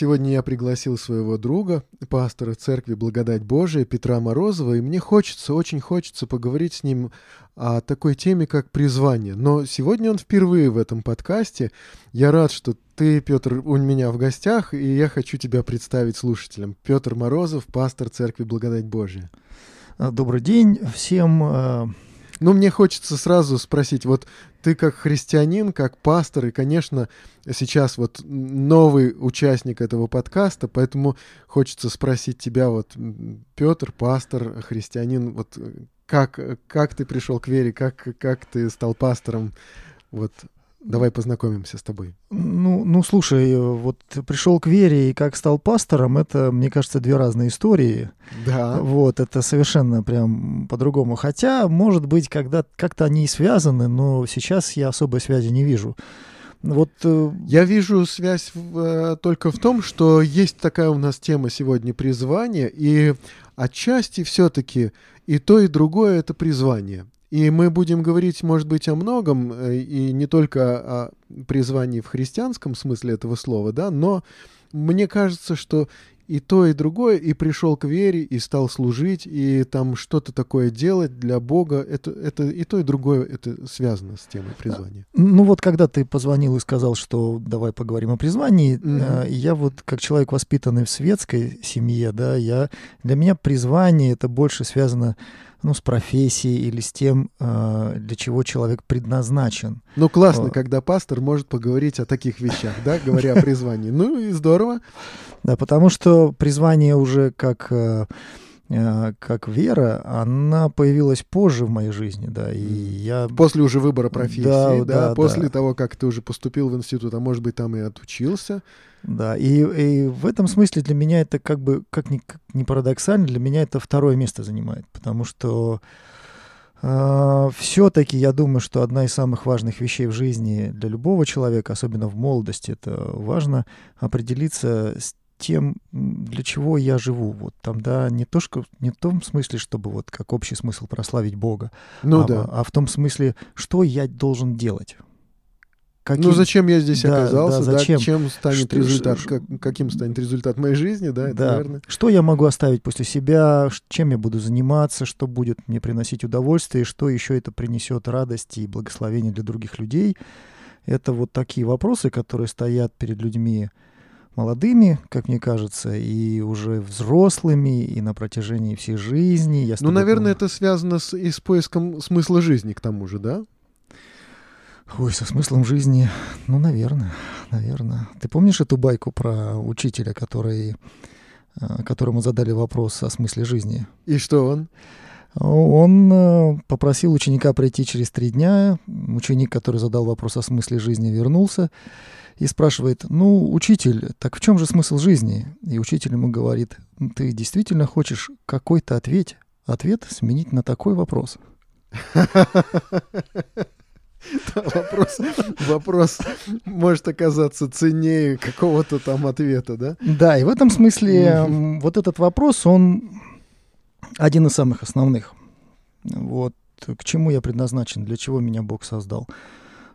Сегодня я пригласил своего друга, пастора церкви Благодать Божия Петра Морозова, и мне хочется, очень хочется поговорить с ним о такой теме, как призвание. Но сегодня он впервые в этом подкасте. Я рад, что ты, Петр, у меня в гостях, и я хочу тебя представить слушателям. Петр Морозов, пастор церкви Благодать Божия. Добрый день всем. Э, ну, мне хочется сразу спросить, вот ты как христианин, как пастор, и, конечно, сейчас вот новый участник этого подкаста, поэтому хочется спросить тебя, вот, Петр, пастор, христианин, вот как, как ты пришел к вере, как, как ты стал пастором, вот Давай познакомимся с тобой. Ну, ну, слушай, вот пришел к вере и как стал пастором, это, мне кажется, две разные истории. Да. Вот, это совершенно прям по-другому. Хотя, может быть, когда как-то они и связаны, но сейчас я особой связи не вижу. Вот э... я вижу связь в, э, только в том, что есть такая у нас тема сегодня призвание, и отчасти все-таки и то, и другое это призвание. И мы будем говорить, может быть, о многом, э, и не только о призвании в христианском смысле этого слова, да, но мне кажется, что и то, и другое, и пришел к вере, и стал служить, и там что-то такое делать для Бога, это, это и то, и другое, это связано с темой призвания. Ну вот, когда ты позвонил и сказал, что давай поговорим о призвании, mm-hmm. я вот, как человек, воспитанный в светской семье, да, я, для меня призвание это больше связано ну, с профессией или с тем, э, для чего человек предназначен. Ну, классно, О. когда пастор может поговорить о таких вещах, да, говоря о призвании. Ну и здорово. Да, потому что призвание уже как э, э, как вера, она появилась позже в моей жизни, да, и я... После уже выбора профессии, да, да, да после да. того, как ты уже поступил в институт, а может быть, там и отучился. Да, и, и в этом смысле для меня это как бы, как ни, как ни парадоксально, для меня это второе место занимает, потому что э, все-таки я думаю, что одна из самых важных вещей в жизни для любого человека, особенно в молодости, это важно определиться с тем, для чего я живу. Вот там, да, не, то, что, не в том смысле, чтобы вот как общий смысл прославить Бога, ну, а, да. а в том смысле, что я должен делать. Каким... Ну зачем я здесь да, оказался, да, зачем? да, чем станет что, результат, ш... как, каким станет результат моей жизни, да, это да. наверное. Что я могу оставить после себя, чем я буду заниматься, что будет мне приносить удовольствие, что еще это принесет радость и благословение для других людей. Это вот такие вопросы, которые стоят перед людьми молодыми, как мне кажется, и уже взрослыми, и на протяжении всей жизни. Я ну, наверное, это связано с, и с поиском смысла жизни, к тому же, да? Ой, со смыслом жизни, ну, наверное, наверное. Ты помнишь эту байку про учителя, который, э, которому задали вопрос о смысле жизни? И что он? Он э, попросил ученика прийти через три дня. Ученик, который задал вопрос о смысле жизни, вернулся и спрашивает, ну, учитель, так в чем же смысл жизни? И учитель ему говорит, ты действительно хочешь какой-то ответ, ответ сменить на такой вопрос? вопрос, вопрос может оказаться ценнее какого-то там ответа, да? Да, и в этом смысле вот этот вопрос, он один из самых основных. Вот к чему я предназначен, для чего меня Бог создал.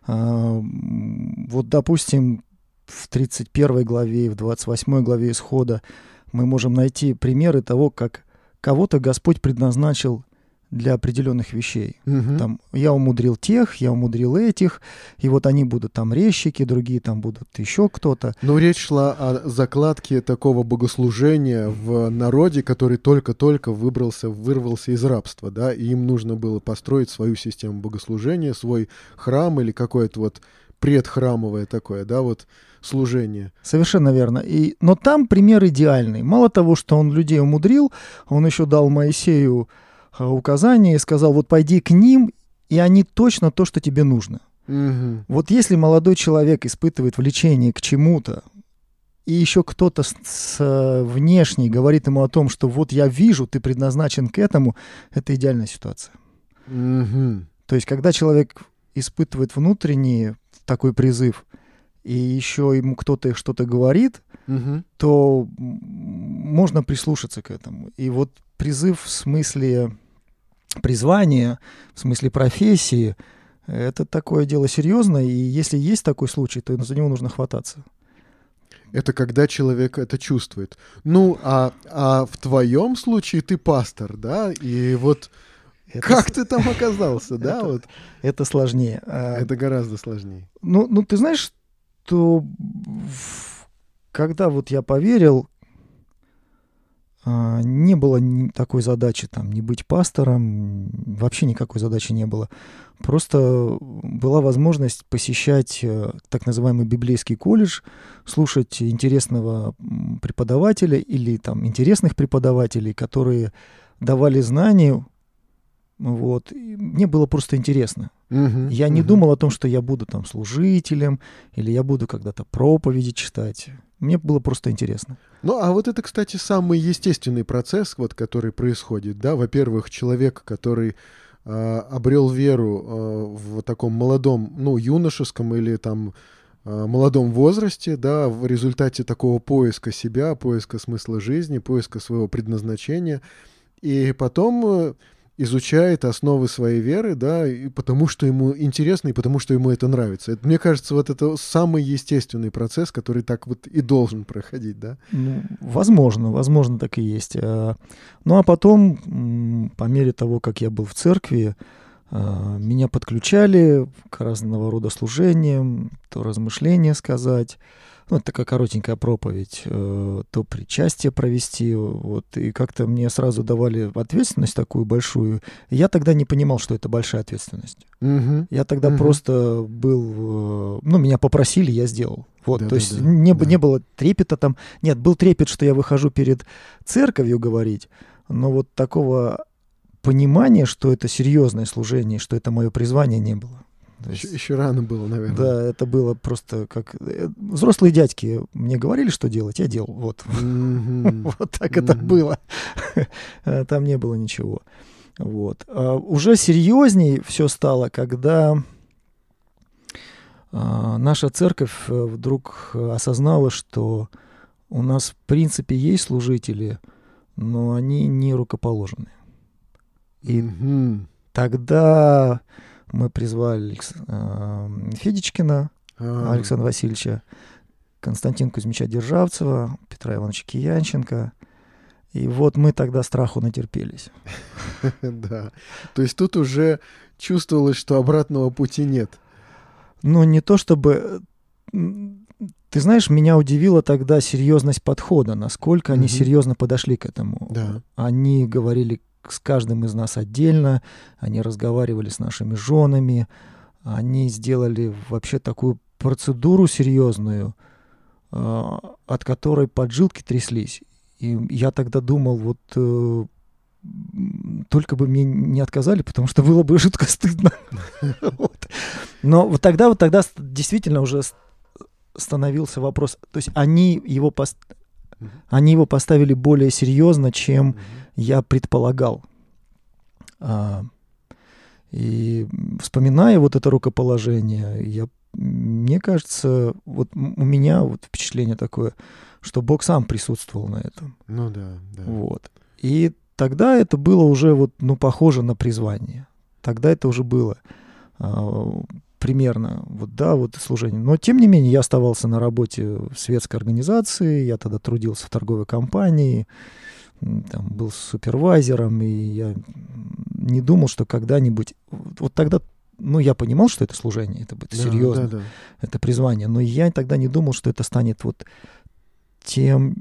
А, вот, допустим, в 31 главе и в 28 главе Исхода мы можем найти примеры того, как кого-то Господь предназначил для определенных вещей. Угу. Там я умудрил тех, я умудрил этих, и вот они будут там резчики, другие там будут еще кто-то. Но речь шла о закладке такого богослужения в народе, который только-только выбрался, вырвался из рабства, да, и им нужно было построить свою систему богослужения, свой храм или какое-то вот предхрамовое такое, да, вот служение. Совершенно верно. И, но там пример идеальный. Мало того, что он людей умудрил, он еще дал Моисею указания и сказал, вот пойди к ним, и они точно то, что тебе нужно. Угу. Вот если молодой человек испытывает влечение к чему-то, и еще кто-то с, с э, внешней говорит ему о том, что вот я вижу, ты предназначен к этому, это идеальная ситуация. Угу. То есть, когда человек испытывает внутренний такой призыв, и еще ему кто-то что-то говорит, Мгм. то можно прислушаться к этому. И вот призыв в смысле призвания, в смысле профессии, это такое дело серьезное, и если есть такой случай, то за него нужно хвататься. Это когда человек это чувствует. Ну, а, а в твоем случае ты пастор, да? И вот Это как ты там оказался, да? Это- Вот Это сложнее. А, это гораздо сложнее. Ну, ну, ты знаешь, что когда вот я поверил, не было такой задачи там не быть пастором, вообще никакой задачи не было. Просто была возможность посещать э, так называемый библейский колледж, слушать интересного преподавателя или там интересных преподавателей, которые давали знания. Вот. И мне было просто интересно. Мгм, Я не мгм. думал о том, что я буду там служителем или я буду когда-то проповеди читать. Мне было просто интересно. Ну, а вот это, кстати, самый естественный процесс, вот, который происходит, да. Во-первых, человек, который а, обрел веру а, в таком молодом, ну, юношеском или там а, молодом возрасте, да, в результате такого поиска себя, поиска смысла жизни, поиска своего предназначения, и потом э, изучает основы своей веры, да, и потому что ему интересно, и потому что ему это нравится. Это, мне кажется, вот это самый естественный процесс, который так вот и должен проходить, да. Ну, возможно, возможно, так и есть. А, Ну а потом, по мере того, как я был в церкви, а, меня подключали к разного рода служениям, то размышления сказать, ну, это такая коротенькая проповедь, э, то причастие провести, вот, и как-то мне сразу давали ответственность такую большую. Я тогда не понимал, что это большая ответственность. Мгм. Я тогда Мгм. просто был, э, ну, меня попросили, я сделал. Вот, то есть Да-да-да, не, да. не было трепета там. Нет, был трепет, что я выхожу перед церковью говорить, но вот такого понимания, что это серьезное служение, что это мое призвание, не было. Еще, еще рано было, наверное. да, это было просто как... э, Взрослые дядьки мне говорили, что делать, я делал. Вот, вот так это было. Э, Там не было ничего. Вот. А уже серьезней все стало, когда а, наша церковь э, вдруг осознала, что у нас в принципе есть служители, но они не рукоположены. И тогда мы призвали Алекс- а, Федичкина, А, Александра Васильевича, Константина Кузьмича Державцева, Петра Ивановича Киянченко. И вот мы тогда страху натерпелись. Да. То есть тут уже чувствовалось, что обратного пути нет. Ну, не то чтобы... м, Ты знаешь, меня удивила тогда серьезность подхода, насколько они серьезно подошли к этому. Да. Они говорили с каждым из нас отдельно, они разговаривали с нашими женами, они сделали вообще такую процедуру серьезную, а, от которой поджилки тряслись. И я тогда думал, вот э, только бы мне не отказали, потому что было бы жутко стыдно. Вот. Но вот тогда, вот тогда действительно уже становился вопрос. То есть они его, они его поставили более серьезно, чем. Я предполагал. А, и вспоминая вот это рукоположение, я, мне кажется, вот у меня вот впечатление такое, что Бог сам присутствовал на этом. Ну да, да. Вот. И тогда это было уже вот, ну, похоже на призвание. Тогда это уже было а, примерно, вот, да, вот служение. Но, тем не менее, я оставался на работе в светской организации, я тогда трудился в торговой компании, там, был супервайзером, и я не думал, что когда-нибудь... Вот тогда, ну, я понимал, что это служение, это будет Да, серьезно, Да, да. это призвание, но я тогда не думал, что это станет вот тем,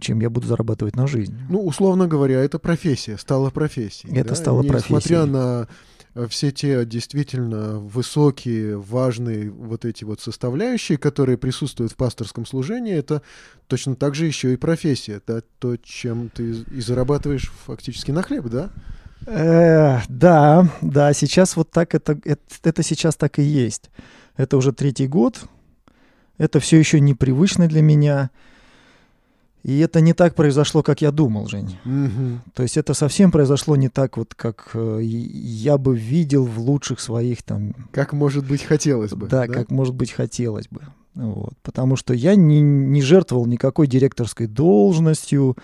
чем я буду зарабатывать на жизнь. Ну, условно говоря, это профессия, стала профессией. Это да? стало Несмотря профессией. на э, все те действительно высокие, важные вот эти вот составляющие, которые присутствуют в пасторском служении, это точно так же еще и профессия, да, то, чем ты и зарабатываешь фактически на хлеб, да? Э, да, да, сейчас вот так это, это, это сейчас так и есть. Это уже третий год. Это все еще непривычно для меня. И это не так произошло, как я думал, Жень. Мгм. То есть это совсем произошло не так, вот как э, я бы видел в лучших своих там, Как, может быть, хотелось бы. да, как может быть хотелось бы. Вот, потому что я не, не жертвовал никакой директорской должностью,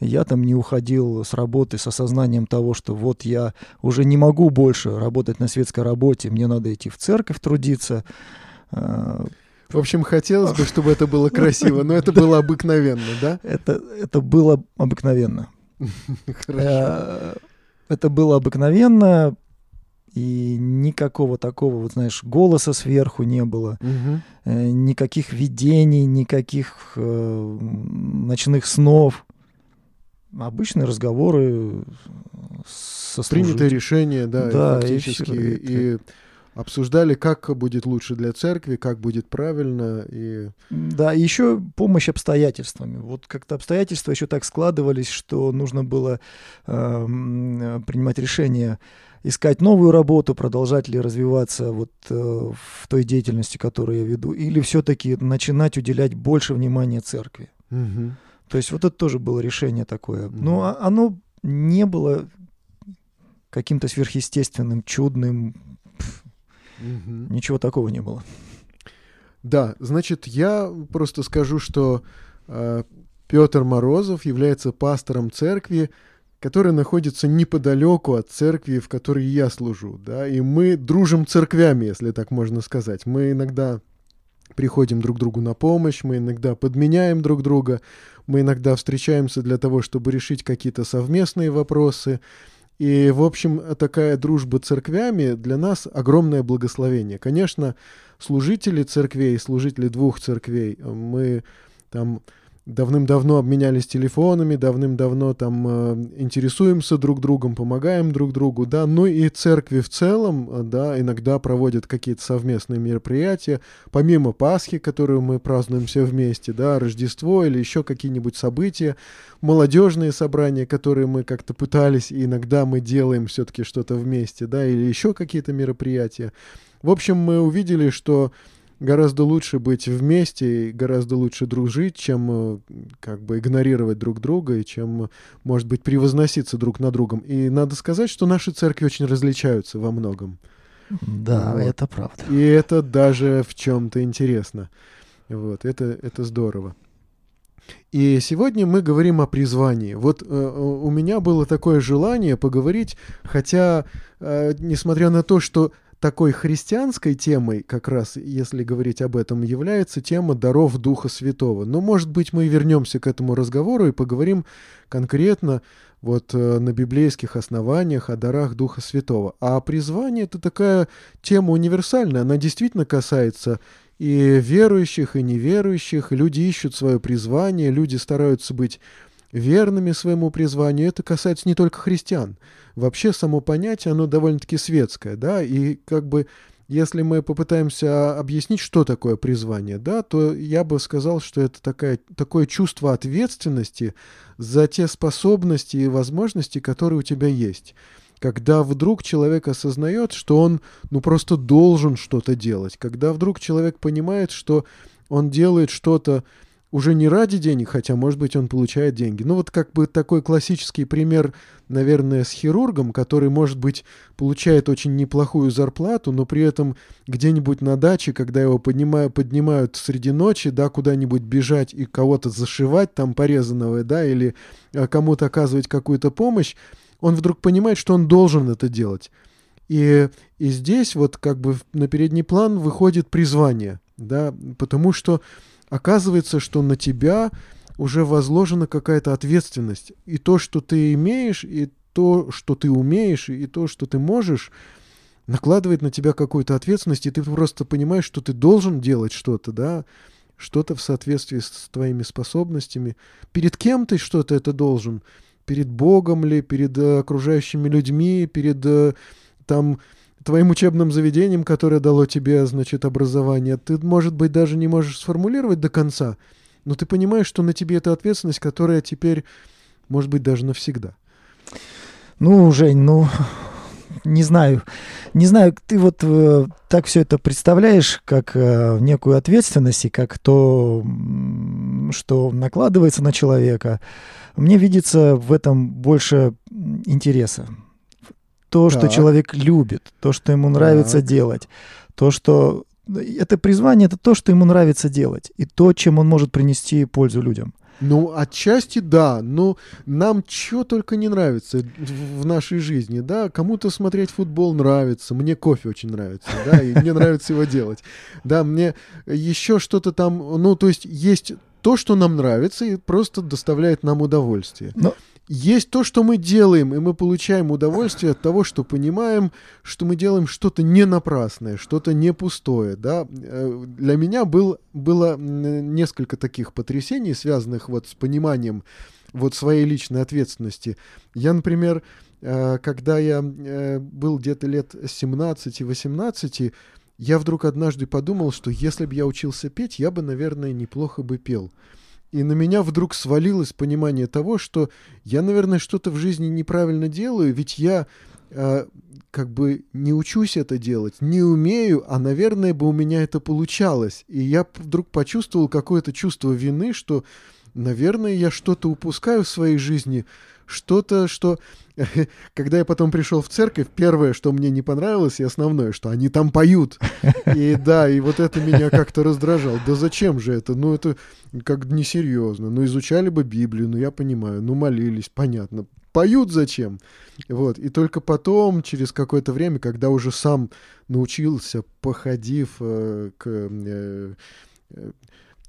я там не уходил с работы с осознанием того, что вот я уже не могу больше работать на светской работе, мне надо идти в церковь трудиться. В общем, хотелось бы, чтобы это было красиво, но это было обыкновенно, да? Это, это было обыкновенно. Хорошо. Э, это было обыкновенно, и никакого такого, вот знаешь, голоса сверху не было, угу. э, никаких видений, никаких э, ночных снов. Обычные разговоры со Принятое решение, да, да фактически. И, и обсуждали, как будет лучше для церкви, как будет правильно. И... Да, и еще помощь обстоятельствами. Вот как-то обстоятельства еще так складывались, что нужно было э, принимать решение искать новую работу, продолжать ли развиваться вот э, в той деятельности, которую я веду, или все-таки начинать уделять больше внимания церкви. Угу. То есть вот это тоже было решение такое. Угу. Но оно не было каким-то сверхъестественным, чудным. Угу. Ничего такого не было. Да, значит, я просто скажу, что э, Петр Морозов является пастором церкви, которая находится неподалеку от церкви, в которой я служу, да, и мы дружим церквями, если так можно сказать. Мы иногда приходим друг другу на помощь, мы иногда подменяем друг друга, мы иногда встречаемся для того, чтобы решить какие-то совместные вопросы. И, в общем, такая дружба церквями для нас огромное благословение. Конечно, служители церквей, служители двух церквей, мы там давным-давно обменялись телефонами, давным-давно там э, интересуемся друг другом, помогаем друг другу, да, ну и церкви в целом, э, да, иногда проводят какие-то совместные мероприятия, помимо Пасхи, которую мы празднуем все вместе, да, Рождество или еще какие-нибудь события, молодежные собрания, которые мы как-то пытались, и иногда мы делаем все-таки что-то вместе, да, или еще какие-то мероприятия. В общем, мы увидели, что гораздо лучше быть вместе, гораздо лучше дружить, чем э, как бы игнорировать друг друга, и чем, может быть, превозноситься друг на другом. И надо сказать, что наши церкви очень различаются во многом. Да, вот. это правда. И это даже в чем-то интересно. Вот, это, это здорово. И сегодня мы говорим о призвании. Вот э, у меня было такое желание поговорить, хотя, э, несмотря на то, что такой христианской темой, как раз если говорить об этом, является тема даров Духа Святого. Но, может быть, мы вернемся к этому разговору и поговорим конкретно вот э, на библейских основаниях о дарах Духа Святого. А призвание — это такая тема универсальная, она действительно касается и верующих, и неверующих. Люди ищут свое призвание, люди стараются быть верными своему призванию. Это касается не только христиан. Вообще само понятие, оно довольно-таки светское, да, и как бы если мы попытаемся объяснить, что такое призвание, да, то я бы сказал, что это такая, такое чувство ответственности за те способности и возможности, которые у тебя есть. Когда вдруг человек осознает, что он ну просто должен что-то делать, когда вдруг человек понимает, что он делает что-то уже не ради денег, хотя, может быть, он получает деньги. Ну, вот как бы такой классический пример, наверное, с хирургом, который, может быть, получает очень неплохую зарплату, но при этом где-нибудь на даче, когда его поднимают, поднимают среди ночи, да, куда-нибудь бежать и кого-то зашивать там порезанного, да, или а, кому-то оказывать какую-то помощь, он вдруг понимает, что он должен это делать. И, и здесь вот как бы на передний план выходит призвание, да, потому что оказывается, что на тебя уже возложена какая-то ответственность. И то, что ты имеешь, и то, что ты умеешь, и то, что ты можешь, накладывает на тебя какую-то ответственность, и ты просто понимаешь, что ты должен делать что-то, да, что-то в соответствии с твоими способностями. Перед кем ты что-то это должен? Перед Богом ли, перед э, окружающими людьми, перед э, там твоим учебным заведением, которое дало тебе, значит, образование, ты, может быть, даже не можешь сформулировать до конца, но ты понимаешь, что на тебе эта ответственность, которая теперь, может быть, даже навсегда. Ну, Жень, ну, не знаю. Не знаю, ты вот э, так все это представляешь, как э, некую ответственность и как то, что накладывается на человека. Мне видится в этом больше интереса то, так. что человек любит, то, что ему нравится так. делать, то, что это призвание, это то, что ему нравится делать, и то, чем он может принести пользу людям. Ну, отчасти да, но нам чего только не нравится в нашей жизни, да, кому-то смотреть футбол нравится, мне кофе очень нравится, да, и мне нравится его делать, да, мне еще что-то там, ну, то есть есть то, что нам нравится и просто доставляет нам удовольствие. Но есть то, что мы делаем, и мы получаем удовольствие от того, что понимаем, что мы делаем что-то не напрасное, что-то не пустое. Да? Э, для меня был, было несколько таких потрясений, связанных вот с пониманием вот своей личной ответственности. Я, например, э, когда я э, был где-то лет 17-18, я вдруг однажды подумал, что если бы я учился петь, я бы, наверное, неплохо бы пел. И на меня вдруг свалилось понимание того, что я, наверное, что-то в жизни неправильно делаю, ведь я э, как бы не учусь это делать, не умею, а, наверное, бы у меня это получалось. И я вдруг почувствовал какое-то чувство вины, что, наверное, я что-то упускаю в своей жизни, что-то, что... Когда я потом пришел в церковь, первое, что мне не понравилось, и основное, что они там поют. И да, и вот это меня как-то раздражало. Да зачем же это? Ну, это как несерьезно. Ну, изучали бы Библию, ну, я понимаю. Ну, молились, понятно. Поют зачем? Вот. И только потом, через какое-то время, когда уже сам научился, походив э, к э, э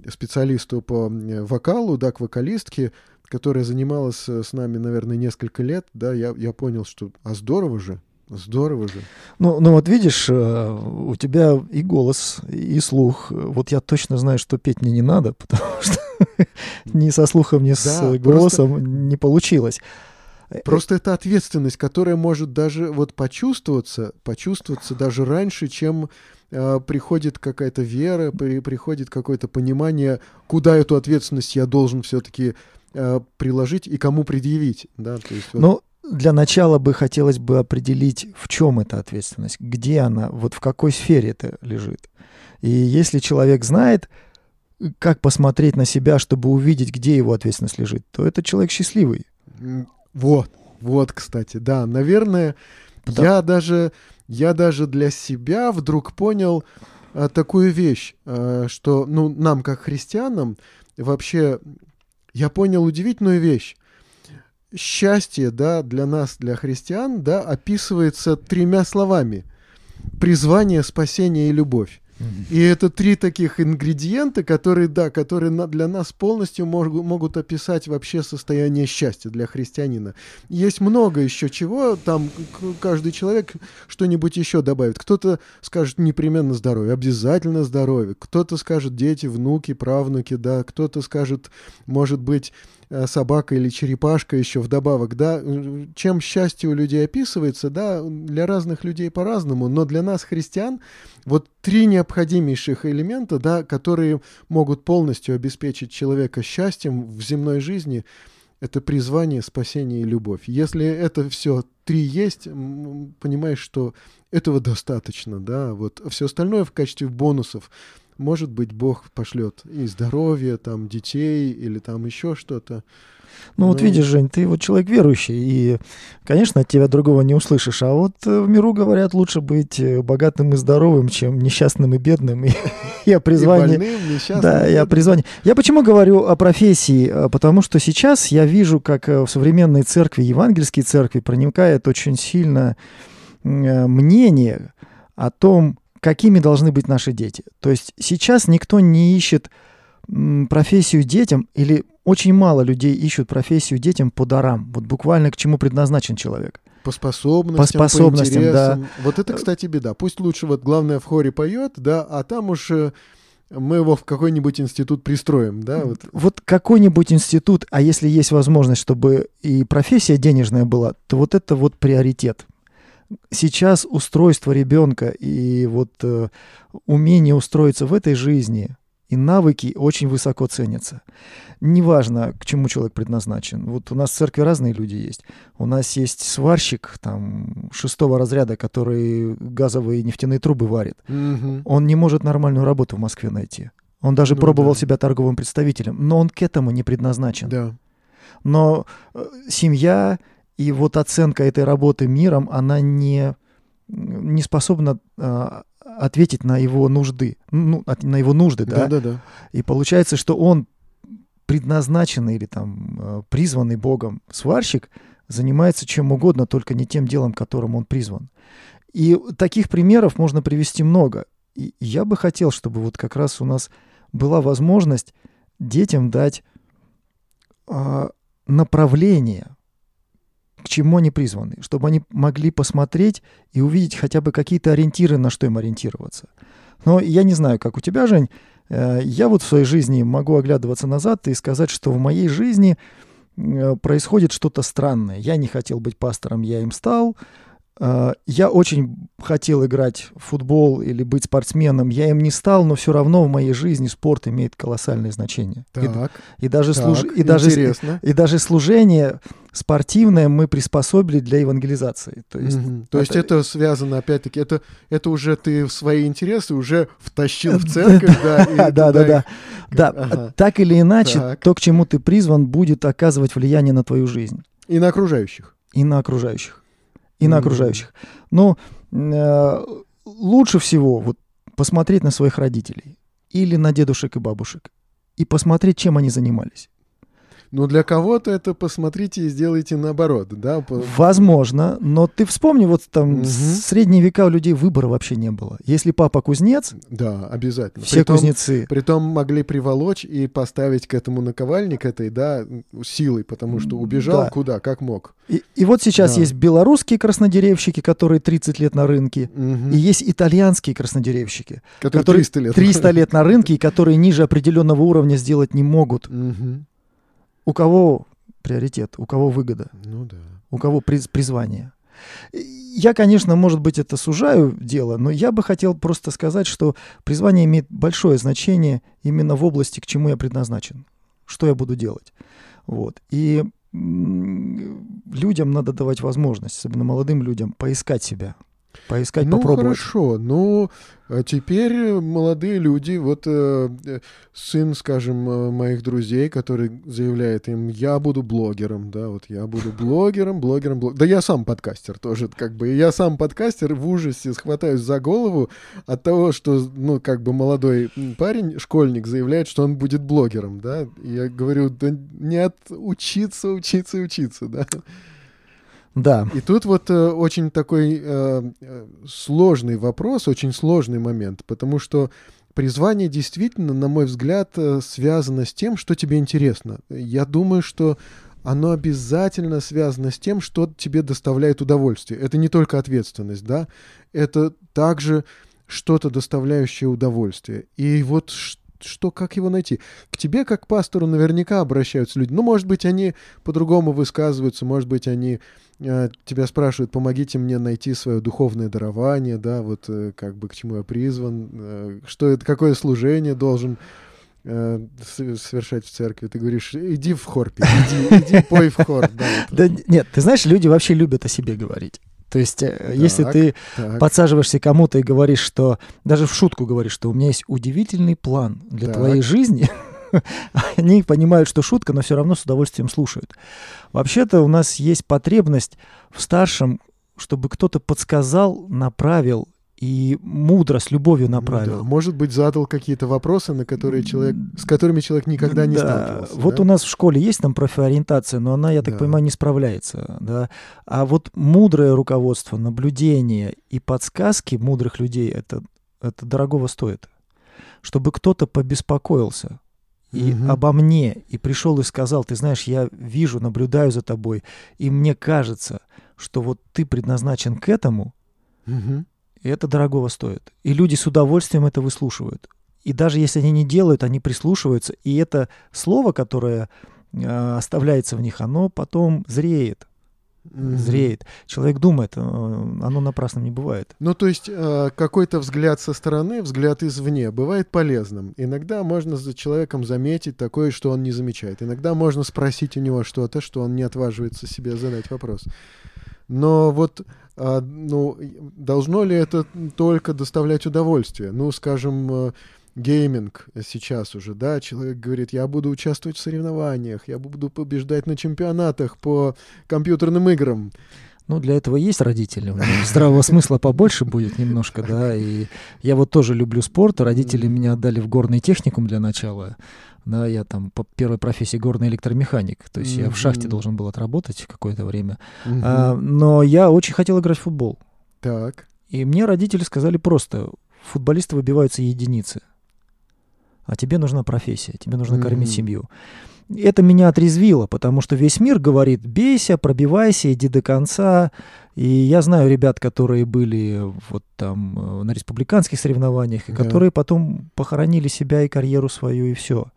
специалисту по вокалу, да, к вокалистке, которая занималась э, с нами, наверное, несколько лет, да, я, я понял, что а здорово же, Здорово же. Ну, ну вот видишь, э, у тебя и голос, и слух. Вот я точно знаю, что петь мне не надо, потому что ни со слухом, ни с голосом не получилось. Просто это ответственность, которая может даже вот почувствоваться, почувствоваться даже раньше, чем э, приходит какая-то вера, при, приходит какое-то понимание, куда эту ответственность я должен все-таки Э, приложить и кому предъявить. Да? То есть, вот... Ну, для начала бы хотелось бы определить, в чем эта ответственность, где она, вот в какой сфере это лежит. И если человек знает, как посмотреть на себя, чтобы увидеть, где его ответственность лежит, то это человек счастливый. Вот, вот, кстати, да, наверное, Потому... я даже, я даже для себя вдруг понял а, такую вещь, а, что, ну, нам как христианам вообще я понял удивительную вещь. Счастье, да, для нас, для христиан, да, описывается тремя словами. Призвание, спасение и любовь. И это три таких ингредиента, которые, да, которые для нас полностью мог, могут описать вообще состояние счастья для христианина. Есть много еще чего, там каждый человек что-нибудь еще добавит. Кто-то скажет непременно здоровье, обязательно здоровье. Кто-то скажет дети, внуки, правнуки, да. Кто-то скажет, может быть, собака или черепашка еще вдобавок, да, чем счастье у людей описывается, да, для разных людей по-разному, но для нас, христиан, вот три необходимейших элемента, да, которые могут полностью обеспечить человека счастьем в земной жизни, это призвание, спасение и любовь. Если это все три есть, понимаешь, что этого достаточно, да, вот все остальное в качестве бонусов может быть, Бог пошлет и здоровье, там, детей или там еще что-то. Ну, Но... вот видишь, Жень, ты вот человек верующий, и, конечно, от тебя другого не услышишь. А вот э, в миру говорят, лучше быть э, богатым и здоровым, чем несчастным и бедным. И я призвание... Да, я призвание. Я почему говорю о профессии? А, потому что сейчас я вижу, как э, в современной церкви, евангельской церкви проникает очень сильно мнение о том, какими должны быть наши дети. То есть сейчас никто не ищет профессию детям, или очень мало людей ищут профессию детям по дарам, вот буквально к чему предназначен человек. По способностям, по, способностям, по интересам. Да. Вот это, кстати, беда. Пусть лучше вот главное в хоре поет, да, а там уж э, мы его в какой-нибудь институт пристроим, да? Вот, вот какой-нибудь институт, а если есть возможность, чтобы и профессия денежная была, то вот это вот приоритет сейчас устройство ребенка и вот э, умение устроиться в этой жизни и навыки очень высоко ценятся. Неважно, к чему человек предназначен. Вот у нас в церкви разные люди есть. У нас есть сварщик там шестого разряда, который газовые нефтяные трубы варит. Угу. Он не может нормальную работу в Москве найти. Он даже ну, пробовал да. себя торговым представителем, но он к этому не предназначен. Да. Но э, семья и вот оценка этой работы миром, она не, не способна а, ответить на его нужды, ну, на его нужды, да? Да, да, да. И получается, что он предназначенный или там э, призванный Богом сварщик занимается чем угодно, только не тем делом, которым он призван. И таких примеров можно привести много. И я бы хотел, чтобы вот как раз у нас была возможность детям дать э, направление, к чему они призваны, чтобы они могли посмотреть и увидеть хотя бы какие-то ориентиры, на что им ориентироваться. Но я не знаю, как у тебя, Жень, э, я вот в своей жизни могу оглядываться назад и сказать, что в моей жизни э, происходит что-то странное. Я не хотел быть пастором, я им стал. Э, я очень хотел играть в футбол или быть спортсменом, я им не стал, но все равно в моей жизни спорт имеет колоссальное значение. Так, и, и, даже, так, служ... и, даже, и даже служение спортивное мы приспособили для евангелизации. То есть, угу. это... То есть это связано, опять-таки, это, это уже ты в свои интересы уже втащил в церковь, да? Да, да, да. Да, так или иначе, то, к чему ты призван, будет оказывать влияние на твою жизнь. И на окружающих. И на окружающих и на окружающих. Но э, лучше всего вот посмотреть на своих родителей или на дедушек и бабушек и посмотреть, чем они занимались. Но для кого-то это посмотрите и сделайте наоборот, да? Возможно, но ты вспомни, вот там угу. средние века у людей выбора вообще не было. Если папа кузнец... Да, обязательно. Все притом, кузнецы. Притом могли приволочь и поставить к этому наковальник этой, да, силой, потому что убежал да. куда, как мог. И, и вот сейчас да. есть белорусские краснодеревщики, которые 30 лет на рынке, угу. и есть итальянские краснодеревщики, которые, которые 300 лет. 300 лет на рынке, и которые ниже определенного уровня сделать не могут. Угу. У кого приоритет, у кого выгода, ну, да. у кого приз, призвание. Я, конечно, может быть, это сужаю дело, но я бы хотел просто сказать, что призвание имеет большое значение именно в области, к чему я предназначен, что я буду делать. Вот. И людям надо давать возможность, особенно молодым людям, поискать себя, поискать, ну, попробовать. хорошо. Ну, а теперь молодые люди, вот э, сын, скажем, э, моих друзей, который заявляет им, я буду блогером, да, вот я буду блогером, блогером, блогером. Да я сам подкастер тоже, как бы, я сам подкастер в ужасе схватаюсь за голову от того, что, ну, как бы молодой парень, школьник, заявляет, что он будет блогером, да. И я говорю, да нет, учиться, учиться, учиться, да. Да. И тут вот э, очень такой э, э, сложный вопрос, очень сложный момент, потому что призвание действительно, на мой взгляд, э, связано с тем, что тебе интересно. Я думаю, что оно обязательно связано с тем, что тебе доставляет удовольствие. Это не только ответственность, да, это также что-то доставляющее удовольствие. И вот что, как его найти? К тебе, как к пастору, наверняка обращаются люди. Ну, может быть, они по-другому высказываются, может быть, они э, тебя спрашивают, помогите мне найти свое духовное дарование, да, вот э, как бы к чему я призван, э, что это, какое служение должен э, совершать в церкви. Ты говоришь, иди в хор, иди, иди пой в хор. Да нет, ты знаешь, люди вообще любят о себе говорить. То есть, э, так, если ты так. подсаживаешься кому-то и говоришь, что даже в шутку говоришь, что у меня есть удивительный план для так. твоей жизни, они понимают, что шутка, но все равно с удовольствием слушают. Вообще-то у нас есть потребность в старшем, чтобы кто-то подсказал, направил и мудро, с любовью направил. Ну, да. Может быть, задал какие-то вопросы, на которые человек, с которыми человек никогда не да. сталкивался. Вот да? у нас в школе есть там профориентация, но она, я так да. понимаю, не справляется. Да? А вот мудрое руководство, наблюдение и подсказки мудрых людей, это, это дорогого стоит. Чтобы кто-то побеспокоился и угу. обо мне, и пришел и сказал, ты знаешь, я вижу, наблюдаю за тобой, и мне кажется, что вот ты предназначен к этому, угу и это дорогого стоит. И люди с удовольствием это выслушивают. И даже если они не делают, они прислушиваются. И это слово, которое э, оставляется в них, оно потом зреет. Mm-hmm. Зреет. Человек думает, э, оно напрасно не бывает. Ну, то есть э, какой-то взгляд со стороны, взгляд извне бывает полезным. Иногда можно за человеком заметить такое, что он не замечает. Иногда можно спросить у него что-то, что он не отваживается себе задать вопрос. Но вот а, ну, должно ли это только доставлять удовольствие? Ну, скажем, э, гейминг сейчас уже, да, человек говорит, я буду участвовать в соревнованиях, я буду побеждать на чемпионатах по компьютерным играм. Ну, для этого есть родители. Здравого смысла побольше будет немножко, да. И я вот тоже люблю спорт. Родители меня отдали в горный техникум для начала. Да, я там по первой профессии горный электромеханик. То есть я в шахте должен был отработать какое-то время. А, но я очень хотел играть в футбол. Так. И мне родители сказали просто, футболисты выбиваются единицы. А тебе нужна профессия, тебе нужно кормить семью это меня отрезвило, потому что весь мир говорит, бейся, пробивайся, иди до конца. И я знаю ребят, которые были вот там э, на республиканских соревнованиях, и да. которые потом похоронили себя и карьеру свою, и все.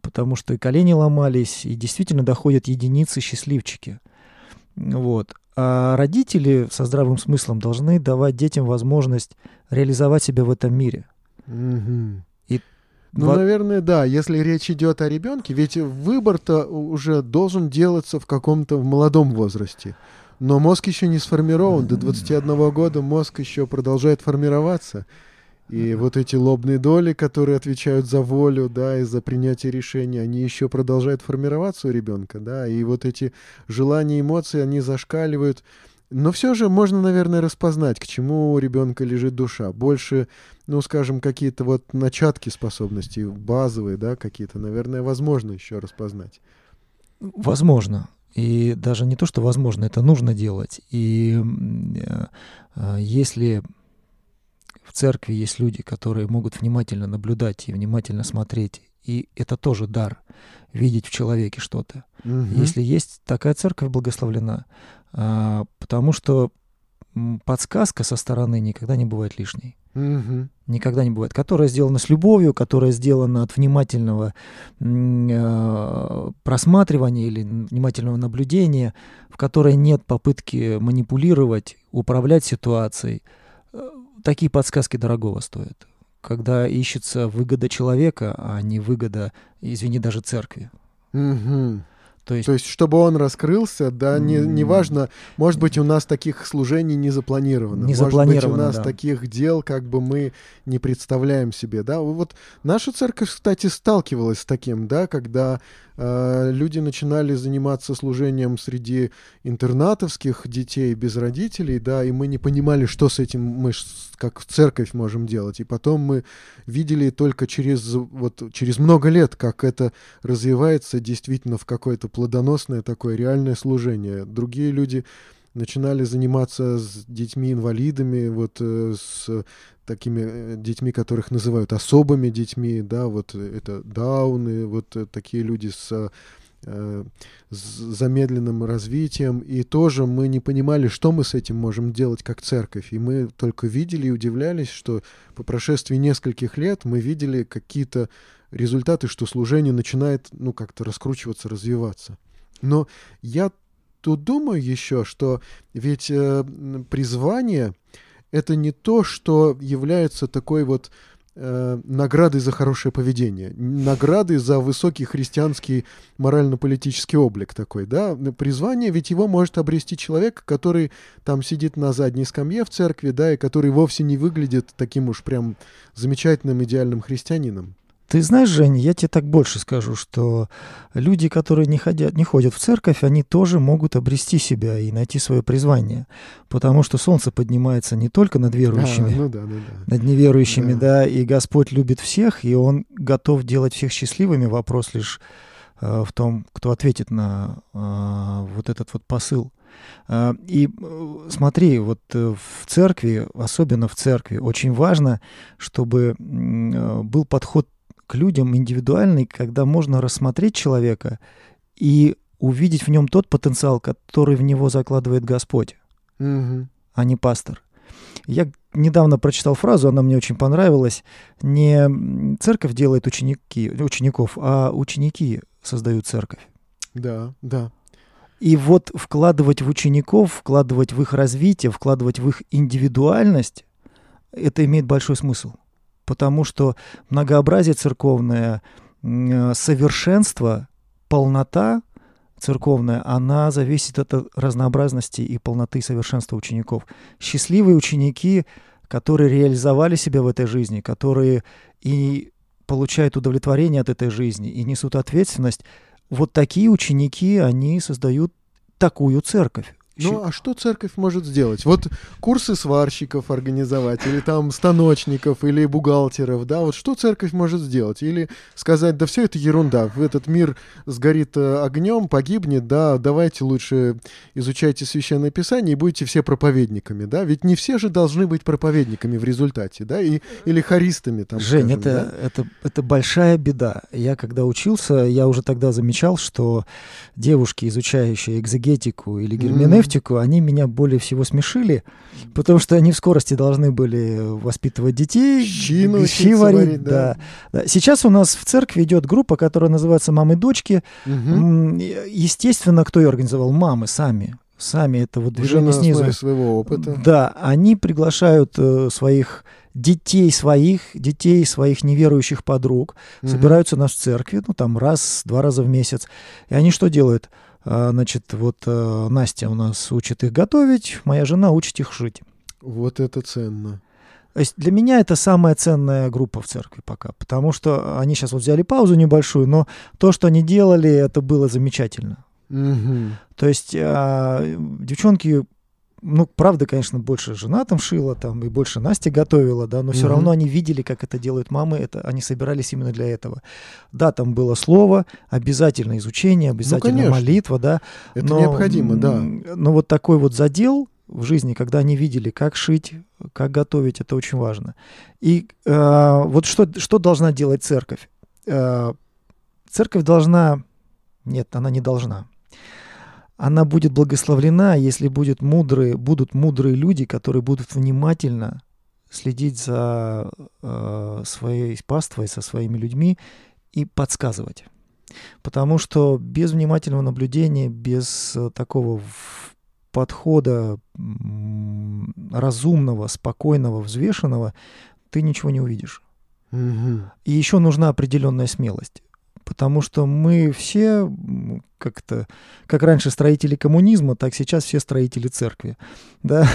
Потому что и колени ломались, и действительно доходят единицы счастливчики. Вот. А родители со здравым смыслом должны давать детям возможность реализовать себя в этом мире. Угу. Ну, Во... наверное, да. Если речь идет о ребенке, ведь выбор-то уже должен делаться в каком-то в молодом возрасте. Но мозг еще не сформирован. До 21 года мозг еще продолжает формироваться. И вот эти лобные доли, которые отвечают за волю, да, и за принятие решений, они еще продолжают формироваться у ребенка, да, и вот эти желания, эмоции, они зашкаливают. Но все же можно, наверное, распознать, к чему у ребенка лежит душа. Больше, ну, скажем, какие-то вот начатки способностей, базовые, да, какие-то, наверное, возможно еще распознать. Возможно. И даже не то, что возможно, это нужно делать. И э, э, если в церкви есть люди, которые могут внимательно наблюдать и внимательно смотреть, и это тоже дар, видеть в человеке что-то. Угу. Если есть такая церковь благословлена, а, потому что подсказка со стороны никогда не бывает лишней. Угу. Никогда не бывает. Которая сделана с любовью, которая сделана от внимательного э, просматривания или внимательного наблюдения, в которой нет попытки манипулировать, управлять ситуацией. Такие подсказки дорогого стоят. Когда ищется выгода человека, а не выгода, извини, даже церкви. Угу. То есть, То есть, чтобы он раскрылся, да, не, не важно, может быть, у нас таких служений не запланировано. Не может быть, у нас да. таких дел, как бы мы не представляем себе, да. Вот наша церковь, кстати, сталкивалась с таким, да, когда люди начинали заниматься служением среди интернатовских детей без родителей, да, и мы не понимали, что с этим мы как церковь можем делать. И потом мы видели только через, вот, через много лет, как это развивается действительно в какое-то плодоносное такое реальное служение. Другие люди начинали заниматься с детьми-инвалидами, вот э, с такими э, детьми, которых называют особыми детьми, да, вот это дауны, вот э, такие люди с Э, с замедленным развитием, и тоже мы не понимали, что мы с этим можем делать как церковь. И мы только видели и удивлялись, что по прошествии нескольких лет мы видели какие-то результаты, что служение начинает, ну, как-то раскручиваться, развиваться. Но я тут думаю еще, что ведь э, призвание — это не то, что является такой вот э, награды за хорошее поведение, награды за высокий христианский морально-политический облик такой, да, призвание, ведь его может обрести человек, который там сидит на задней скамье в церкви, да, и который вовсе не выглядит таким уж прям замечательным идеальным христианином. Ты знаешь, Жень, я тебе так больше скажу, что люди, которые не ходят, не ходят в церковь, они тоже могут обрести себя и найти свое призвание. Потому что солнце поднимается не только над верующими, а, ну да, ну да. над неверующими, да. да, и Господь любит всех, и Он готов делать всех счастливыми. Вопрос лишь э, в том, кто ответит на э, вот этот вот посыл. Э, и смотри, вот в церкви, особенно в церкви, очень важно, чтобы был подход к людям индивидуальный, когда можно рассмотреть человека и увидеть в нем тот потенциал, который в него закладывает Господь, угу. а не пастор. Я недавно прочитал фразу, она мне очень понравилась. Не церковь делает ученики, учеников, а ученики создают церковь. Да, да. И вот вкладывать в учеников, вкладывать в их развитие, вкладывать в их индивидуальность, это имеет большой смысл потому что многообразие церковное, э, совершенство, полнота церковная, она зависит от разнообразности и полноты совершенства учеников. Счастливые ученики, которые реализовали себя в этой жизни, которые и получают удовлетворение от этой жизни и несут ответственность, вот такие ученики, они создают такую церковь. Ну, а что церковь может сделать? Вот курсы сварщиков организовать, или там станочников, или бухгалтеров, да, вот что церковь может сделать? Или сказать, да все это ерунда, этот мир сгорит э, огнем, погибнет, да, давайте лучше изучайте Священное Писание и будете все проповедниками, да, ведь не все же должны быть проповедниками в результате, да, и, или харистами там. Жень, скажем, это, да? это, это большая беда. Я когда учился, я уже тогда замечал, что девушки, изучающие экзегетику или герменевтику, эвтику, они меня более всего смешили, потому что они в скорости должны были воспитывать детей, щи, щи варить. варить да. Да. Сейчас у нас в церкви идет группа, которая называется «Мамы дочки». Угу. Естественно, кто ее организовал? Мамы сами сами это вот движение Уже снизу. своего опыта. Да, они приглашают э, своих детей своих, детей своих неверующих подруг, угу. собираются у нас в церкви, ну там раз, два раза в месяц. И они что делают? А, значит, вот э, Настя у нас учит их готовить, моя жена учит их жить. Вот это ценно. То есть для меня это самая ценная группа в церкви пока, потому что они сейчас вот взяли паузу небольшую, но то, что они делали, это было замечательно. Угу. То есть а, девчонки ну, правда, конечно, больше жена там шила, там, и больше Настя готовила, да, но все угу. равно они видели, как это делают мамы, это, они собирались именно для этого. Да, там было слово, обязательно изучение, обязательно ну, молитва, да. Это но, необходимо, да. Но вот такой вот задел в жизни, когда они видели, как шить, как готовить, это очень важно. И э, вот что, что должна делать церковь? Э, церковь должна... Нет, она не должна она будет благословлена, если будет мудрые, будут мудрые люди, которые будут внимательно следить за э, своей паствой, со своими людьми и подсказывать. Потому что без внимательного наблюдения, без э, такого подхода разумного, спокойного, взвешенного, ты ничего не увидишь. Угу. И еще нужна определенная смелость потому что мы все как-то, как раньше строители коммунизма, так сейчас все строители церкви. Да?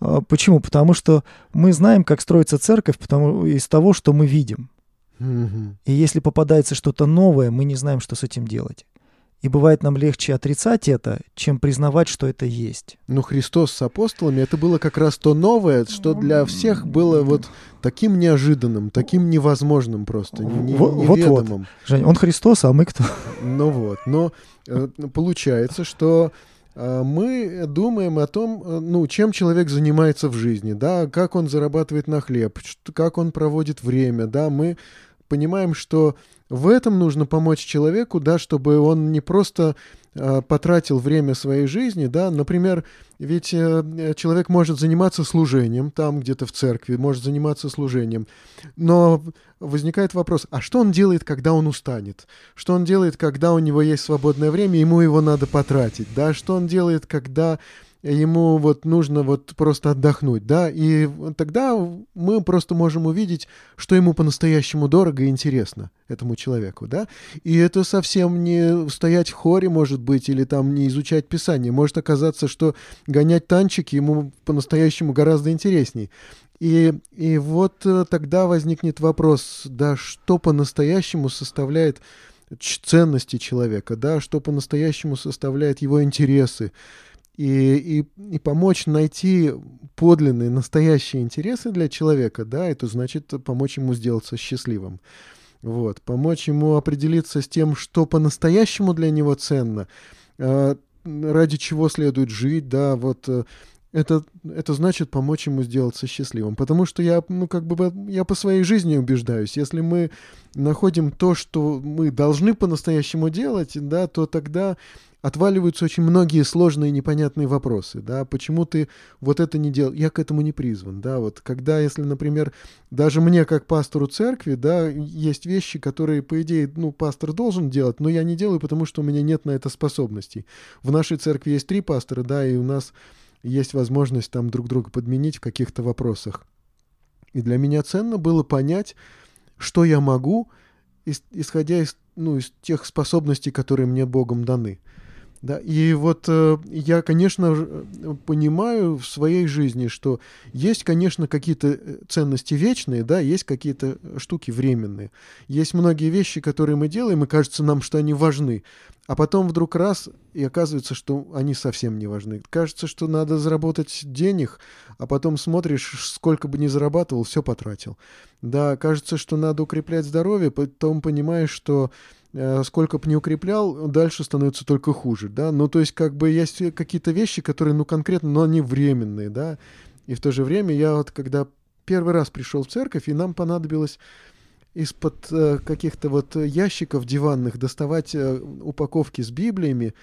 А почему? Потому что мы знаем, как строится церковь потому, из того, что мы видим. И если попадается что-то новое, мы не знаем, что с этим делать. И бывает нам легче отрицать это, чем признавать, что это есть. Ну, Христос с апостолами, это было как раз то новое, что для всех было вот таким неожиданным, таким невозможным просто, не, вот, неведомым. Вот, Жень, он Христос, а мы кто? Ну вот, но э, получается, что э, мы думаем о том, э, ну, чем человек занимается в жизни, да, как он зарабатывает на хлеб, как он проводит время, да, мы понимаем, что в этом нужно помочь человеку, да, чтобы он не просто э, потратил время своей жизни, да, например, ведь э, человек может заниматься служением там где-то в церкви, может заниматься служением, но возникает вопрос, а что он делает, когда он устанет? Что он делает, когда у него есть свободное время, ему его надо потратить, да, что он делает, когда ему вот нужно вот просто отдохнуть, да, и тогда мы просто можем увидеть, что ему по-настоящему дорого и интересно этому человеку, да, и это совсем не стоять в хоре, может быть, или там не изучать Писание, может оказаться, что гонять танчики ему по-настоящему гораздо интересней. И, и вот э, тогда возникнет вопрос, да, что по-настоящему составляет ценности человека, да, что по-настоящему составляет его интересы, и, и, и помочь найти подлинные, настоящие интересы для человека, да, это значит помочь ему сделаться счастливым. Вот, помочь ему определиться с тем, что по-настоящему для него ценно, э, ради чего следует жить, да, вот э, это, это значит помочь ему сделаться счастливым. Потому что я, ну, как бы, я по своей жизни убеждаюсь, если мы находим то, что мы должны по-настоящему делать, да, то тогда отваливаются очень многие сложные непонятные вопросы, да, почему ты вот это не делал, я к этому не призван, да, вот, когда, если, например, даже мне, как пастору церкви, да, есть вещи, которые, по идее, ну, пастор должен делать, но я не делаю, потому что у меня нет на это способностей. В нашей церкви есть три пастора, да, и у нас есть возможность там друг друга подменить в каких-то вопросах. И для меня ценно было понять, что я могу, исходя из, ну, из тех способностей, которые мне Богом даны. Да, и вот э, я, конечно, понимаю в своей жизни, что есть, конечно, какие-то э, ценности вечные, да, есть какие-то штуки временные. Есть многие вещи, которые мы делаем, и кажется нам, что они важны. А потом вдруг раз, и оказывается, что они совсем не важны. Кажется, что надо заработать денег, а потом смотришь, сколько бы ни зарабатывал, все потратил. Да, кажется, что надо укреплять здоровье, потом понимаешь, что э, сколько бы не укреплял, дальше становится только хуже, да. Ну, то есть, как бы есть какие-то вещи, которые, ну, конкретно, но они временные, да. И в то же время я вот, когда первый раз пришел в церковь, и нам понадобилось из-под э, каких-то вот ящиков диванных доставать э, упаковки с Библиями,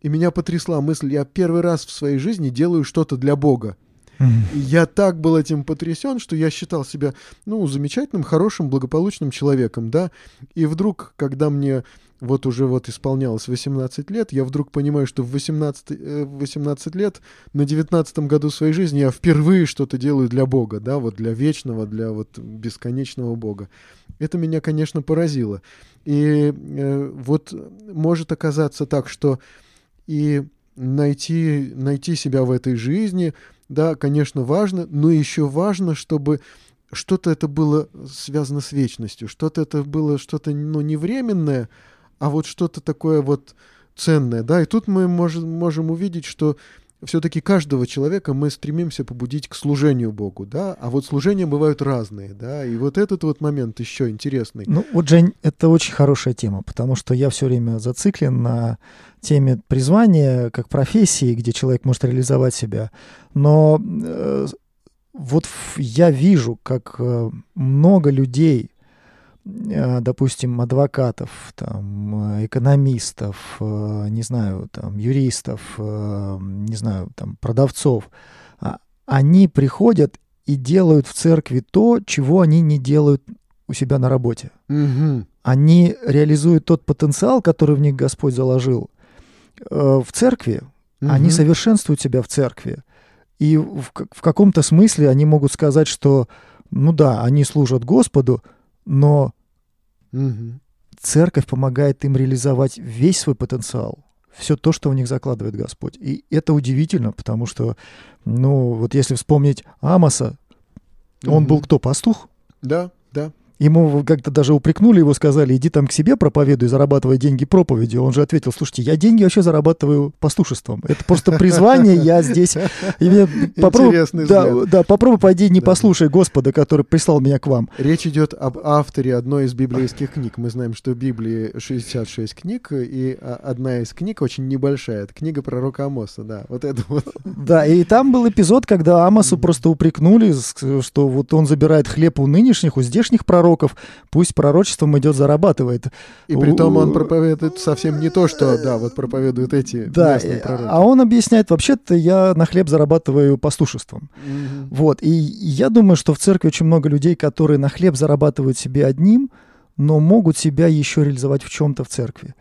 и меня потрясла мысль, я первый раз в своей жизни делаю что-то для Бога. Я так был этим потрясен, что я считал себя, ну, замечательным, хорошим, благополучным человеком, да. И вдруг, когда мне вот уже вот исполнялось 18 лет, я вдруг понимаю, что в 18, 18 э, лет, на 19 году своей жизни я впервые что-то делаю для Бога, да, вот для вечного, для вот бесконечного Бога. Это меня, конечно, поразило. И э, вот может оказаться так, что и найти, найти себя в этой жизни, да, конечно, важно, но еще важно, чтобы что-то это было связано с вечностью, что-то это было что-то, ну, не временное, а вот что-то такое вот ценное, да, и тут мы можем, можем увидеть, что все-таки каждого человека мы стремимся побудить к служению Богу, да, а вот служения бывают разные, да, и вот этот вот момент еще интересный. Ну, вот, Жень, это очень хорошая тема, потому что я все время зациклен на теме призвания как профессии, где человек может реализовать себя, но э, вот я вижу, как э, много людей, допустим, адвокатов, там, э, экономистов, э, не знаю, там, юристов, не знаю, там, продавцов, а, они приходят и делают в церкви то, чего они не делают у себя на работе. Угу. Они реализуют тот потенциал, который в них Господь заложил в церкви, угу. они совершенствуют себя в церкви. И в, в каком-то смысле они могут сказать, что, ну да, они служат Господу, но угу. церковь помогает им реализовать весь свой потенциал, все то, что в них закладывает Господь. И это удивительно, потому что, ну, вот если вспомнить Амоса, угу. он был кто, пастух? Да, да. Ему как-то даже упрекнули его, сказали, иди там к себе проповедуй, зарабатывай деньги проповедью. Он же ответил, слушайте, я деньги вообще зарабатываю пастушеством. Это просто призвание, я здесь... Попробуй, да, да, попробуй пойди не послушай Господа, который прислал меня к вам. Речь идет об авторе одной из библейских книг. Мы знаем, что в Библии 66 книг, и одна из книг очень небольшая. Это книга пророка Амоса, да. Вот это вот. Да, и там был эпизод, когда Амосу просто упрекнули, что вот он забирает хлеб у нынешних, у здешних пророков, пророков, пусть пророчеством идет, зарабатывает. И при том он проповедует совсем не то, что, да, вот проповедуют эти да, пророки. А он объясняет, вообще-то я на хлеб зарабатываю пастушеством. Угу. Вот, и я думаю, что в церкви очень много людей, которые на хлеб зарабатывают себе одним, но могут себя еще реализовать в чем-то в церкви.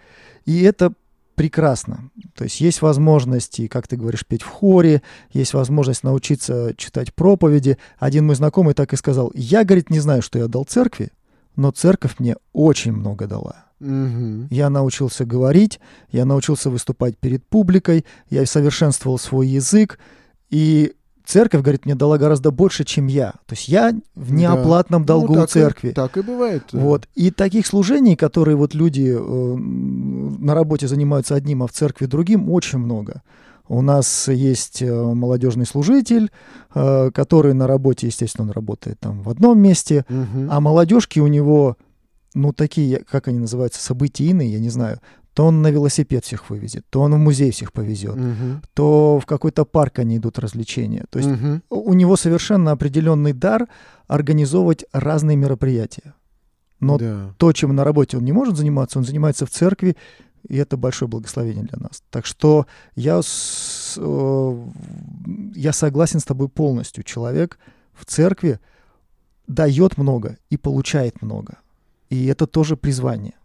И это прекрасно. То есть есть возможность, как ты говоришь, петь в хоре, есть возможность научиться читать проповеди. Один мой знакомый так и сказал, я, говорит, не знаю, что я дал церкви, но церковь мне очень много дала. Угу. Я научился говорить, я научился выступать перед публикой, я совершенствовал свой язык, и церковь, говорит, мне дала гораздо больше, чем я. То есть я в неоплатном да. долгу ну, так церкви. И, так и бывает. Вот. И таких служений, которые вот люди э, на работе занимаются одним, а в церкви другим, очень много. У нас есть э, молодежный служитель, э, который на работе, естественно, он работает там в одном месте, угу. а молодежки у него, ну, такие, как они называются, событийные, я не знаю, то он на велосипед всех вывезет, то он в музей всех повезет, угу. то в какой-то парк они идут развлечения. То есть угу. у него совершенно определенный дар организовывать разные мероприятия. Но да. то, чем на работе он не может заниматься, он занимается в церкви, и это большое благословение для нас. Так что я, с, э, я согласен с тобой полностью. Человек в церкви дает много и получает много. И это тоже призвание.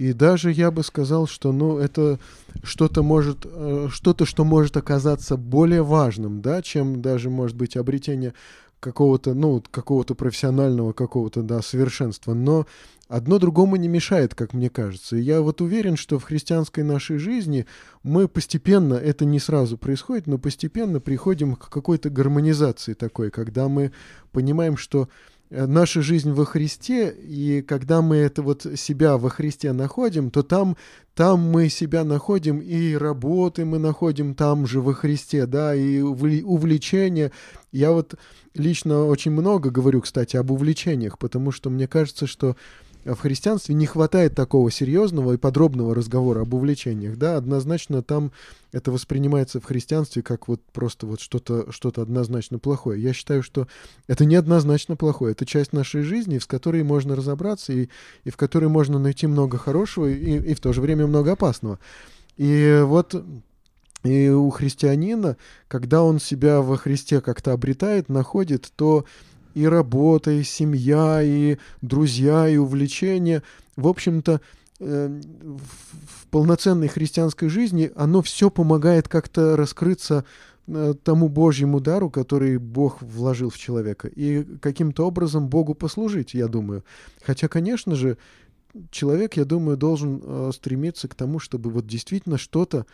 И даже я бы сказал, что ну, это что-то может, э, что-то, что может оказаться более важным, да, чем даже, может быть, обретение какого-то, ну, какого-то профессионального какого-то, да, совершенства. Но одно другому не мешает, как мне кажется. И я вот уверен, что в христианской нашей жизни мы постепенно, это не сразу происходит, но постепенно приходим к какой-то гармонизации такой, когда мы понимаем, что наша жизнь во Христе, и когда мы это вот себя во Христе находим, то там, там мы себя находим, и работы мы находим там же во Христе, да, и увлечения. Я вот лично очень много говорю, кстати, об увлечениях, потому что мне кажется, что в христианстве не хватает такого серьезного и подробного разговора об увлечениях, да, однозначно там это воспринимается в христианстве как вот просто вот что-то что однозначно плохое. Я считаю, что это не однозначно плохое, это часть нашей жизни, с которой можно разобраться и, и в которой можно найти много хорошего и, и в то же время много опасного. И вот и у христианина, когда он себя во Христе как-то обретает, находит, то и работа, и семья, и друзья, и увлечения. В общем-то, э, в полноценной христианской жизни оно все помогает как-то раскрыться э, тому Божьему дару, который Бог вложил в человека, и каким-то образом Богу послужить, я думаю. Хотя, конечно же, человек, я думаю, должен э, стремиться к тому, чтобы вот действительно что-то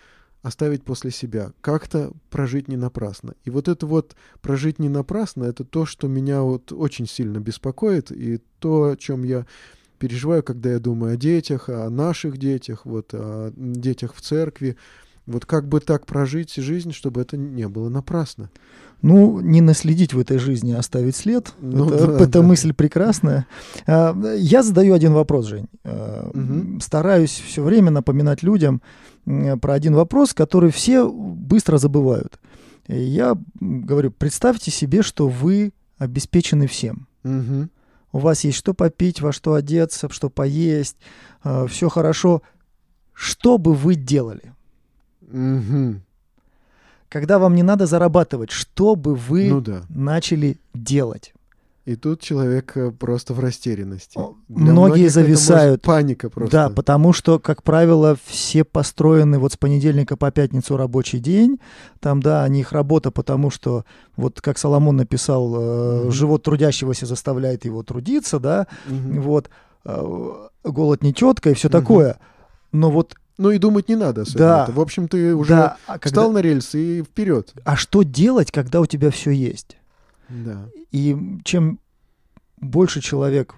оставить после себя, как-то прожить не напрасно. И вот это вот прожить не напрасно, это то, что меня вот очень сильно беспокоит, и то, о чем я переживаю, когда я думаю о детях, о наших детях, вот о детях в церкви, вот как бы так прожить жизнь, чтобы это не было напрасно. Ну, не наследить в этой жизни, а оставить след. Ну, это, да, это да. мысль прекрасная. А, я задаю один вопрос, Жень. Угу. Стараюсь все время напоминать людям про один вопрос, который все быстро забывают. Я говорю, представьте себе, что вы обеспечены всем. Угу. У вас есть что попить, во что одеться, что поесть, а, все хорошо. Что бы вы делали? Угу. Когда вам не надо зарабатывать, что бы вы ну, да. начали делать? И тут человек э, просто в растерянности. Для Многие зависают. паника просто. Да, потому что, как правило, все построены вот с понедельника по пятницу рабочий день. Там, да, у них работа, потому что, вот как Соломон написал, mm-hmm. живот трудящегося заставляет его трудиться, да, mm-hmm. вот, э, голод нечетко и все mm-hmm. такое. Но вот ну и думать не надо Да. В общем, ты уже да. а встал когда... на рельсы и вперед. А что делать, когда у тебя все есть? Да. И чем больше человек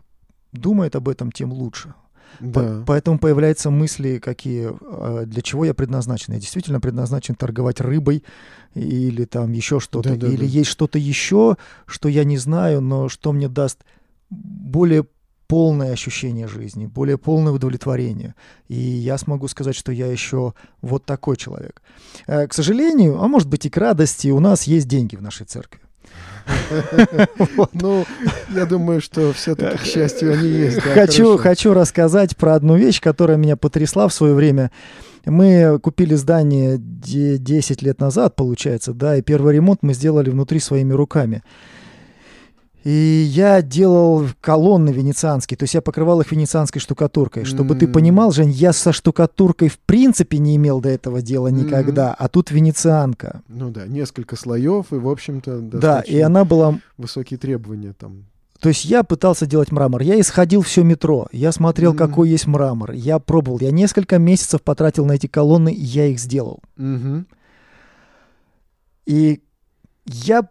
думает об этом, тем лучше. Да. поэтому появляются мысли, какие, а, для чего я предназначен. Я действительно предназначен торговать рыбой или там еще что-то. Да, да, или да. есть что-то еще, что я не знаю, но что мне даст более полное ощущение жизни, более полное удовлетворение. И я смогу сказать, что я еще вот такой человек. Э, к сожалению, а может быть и к радости, у нас есть деньги в нашей церкви. Ну, я думаю, что все-таки, к счастью, они есть. Хочу, рассказать про одну вещь, которая меня потрясла в свое время. Мы купили здание 10 лет назад, получается, да, и первый ремонт мы сделали внутри своими руками. И я делал колонны венецианские, то есть я покрывал их венецианской штукатуркой. Чтобы mm-hmm. ты понимал, Жень, я со штукатуркой в принципе не имел до этого дела никогда, mm-hmm. а тут венецианка. Ну да, несколько слоев, и, в общем-то, Да, и она была... Высокие требования там. То есть я пытался делать мрамор. Я исходил все метро. Я смотрел, mm-hmm. какой есть мрамор. Я пробовал. Я несколько месяцев потратил на эти колонны, и я их сделал. Mm-hmm. И я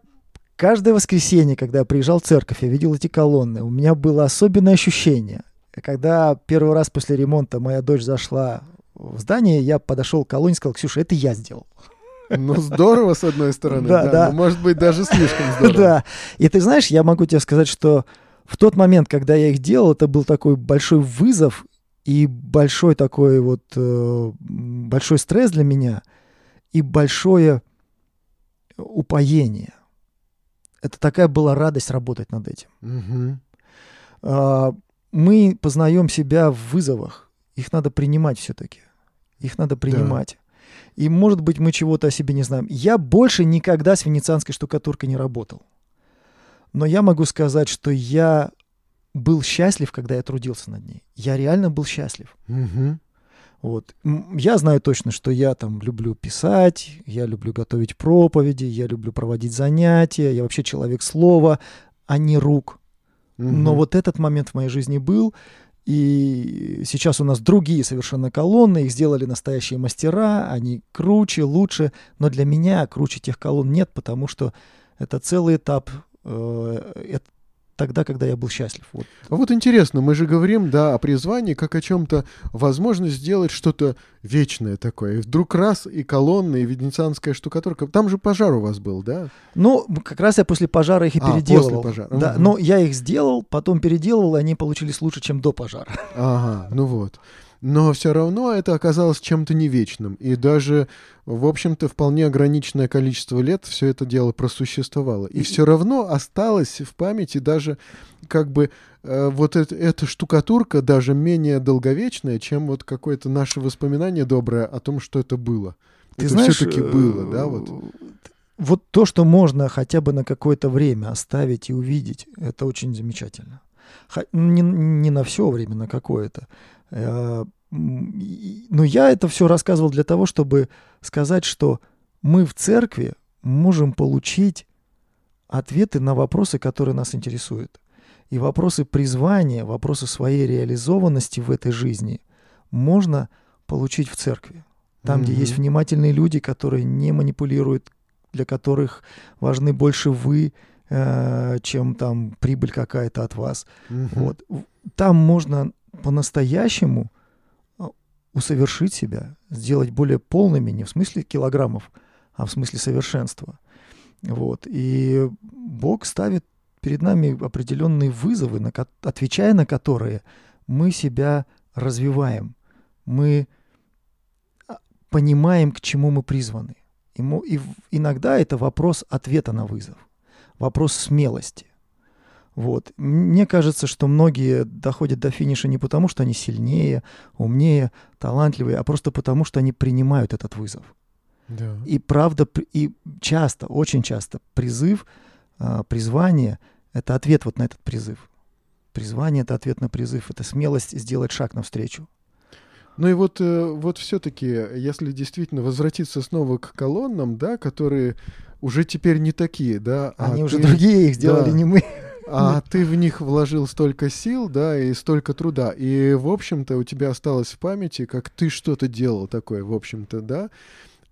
Каждое воскресенье, когда я приезжал в церковь, я видел эти колонны. У меня было особенное ощущение. Когда первый раз после ремонта моя дочь зашла в здание, я подошел к колонне и сказал, Ксюша, это я сделал. Ну, здорово, с одной стороны, да, да. да. может быть, даже слишком здорово. Да. И ты знаешь, я могу тебе сказать, что в тот момент, когда я их делал, это был такой большой вызов и большой такой вот, э, большой стресс для меня и большое упоение это такая была радость работать над этим. Угу. А, мы познаем себя в вызовах. Их надо принимать все-таки. Их надо принимать. Да. И, может быть, мы чего-то о себе не знаем. Я больше никогда с венецианской штукатуркой не работал. Но я могу сказать, что я был счастлив, когда я трудился над ней. Я реально был счастлив. Угу. Вот. Я знаю точно, что я там люблю писать, я люблю готовить проповеди, я люблю проводить занятия, я вообще человек слова, а не рук. Угу. Но вот этот момент в моей жизни был, и сейчас у нас другие совершенно колонны, их сделали настоящие мастера, они круче, лучше, но для меня круче тех колонн нет, потому что это целый этап, э, тогда, когда я был счастлив. Вот. А вот интересно, мы же говорим, да, о призвании, как о чем-то, возможность сделать что-то вечное такое. И вдруг раз и колонны, и венецианская штукатурка. Там же пожар у вас был, да? Ну, как раз я после пожара их и а, переделывал. После пожара. Да, угу. но я их сделал, потом переделывал, и они получились лучше, чем до пожара. Ага, ну вот но все равно это оказалось чем-то не вечным. И даже, в общем-то, вполне ограниченное количество лет все это дело просуществовало. И все равно осталось в памяти даже как бы э, вот это, эта штукатурка даже менее долговечная, чем вот какое-то наше воспоминание доброе о том, что это было. Ты это знаешь, все-таки было, да, вот. Вот то, что можно хотя бы на какое-то время оставить и увидеть, это очень замечательно. Не, не на все время, на какое-то. Э, но я это все рассказывал для того, чтобы сказать, что мы в церкви можем получить ответы на вопросы, которые нас интересуют. И вопросы призвания, вопросы своей реализованности в этой жизни можно получить в церкви. Там, mm-hmm. где есть внимательные люди, которые не манипулируют, для которых важны больше вы, э, чем там прибыль какая-то от вас. Mm-hmm. Вот. Там можно по-настоящему а, усовершить себя, сделать более полными, не в смысле килограммов, а в смысле совершенства. Вот. И Бог ставит перед нами определенные вызовы, на, отвечая на которые мы себя развиваем, мы а, понимаем, к чему мы призваны. И, и иногда это вопрос ответа на вызов, вопрос смелости. Вот. Мне кажется, что многие доходят до финиша не потому, что они сильнее, умнее, талантливые, а просто потому, что они принимают этот вызов. Да. И правда, и часто, очень часто призыв, а, призвание — это ответ вот на этот призыв. Призвание — это ответ на призыв, это смелость сделать шаг навстречу. Ну и вот, э, вот все-таки, если действительно возвратиться снова к колоннам, да, которые уже теперь не такие, да. А Они а уже ты, другие, их сделали да, не мы а ты в них вложил столько сил, да, и столько труда. И, в общем-то, у тебя осталось в памяти, как ты что-то делал такое, в общем-то, да.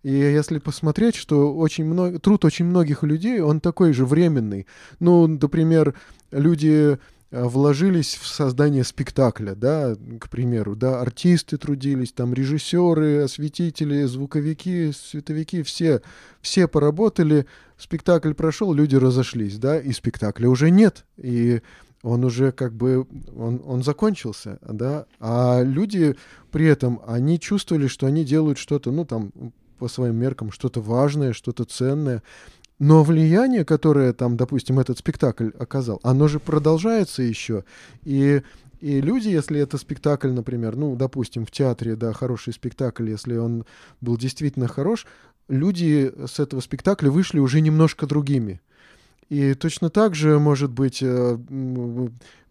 И если посмотреть, что очень много, труд очень многих людей, он такой же временный. Ну, например, люди вложились в создание спектакля, да, к примеру, да, артисты трудились, там режиссеры, осветители, звуковики, световики, все, все поработали, спектакль прошел, люди разошлись, да, и спектакля уже нет, и он уже как бы, он, он закончился, да, а люди при этом, они чувствовали, что они делают что-то, ну, там, по своим меркам, что-то важное, что-то ценное, но влияние, которое там, допустим, этот спектакль оказал, оно же продолжается еще. И, и люди, если это спектакль, например, ну, допустим, в театре, да, хороший спектакль, если он был действительно хорош, люди с этого спектакля вышли уже немножко другими. И точно так же, может быть, э,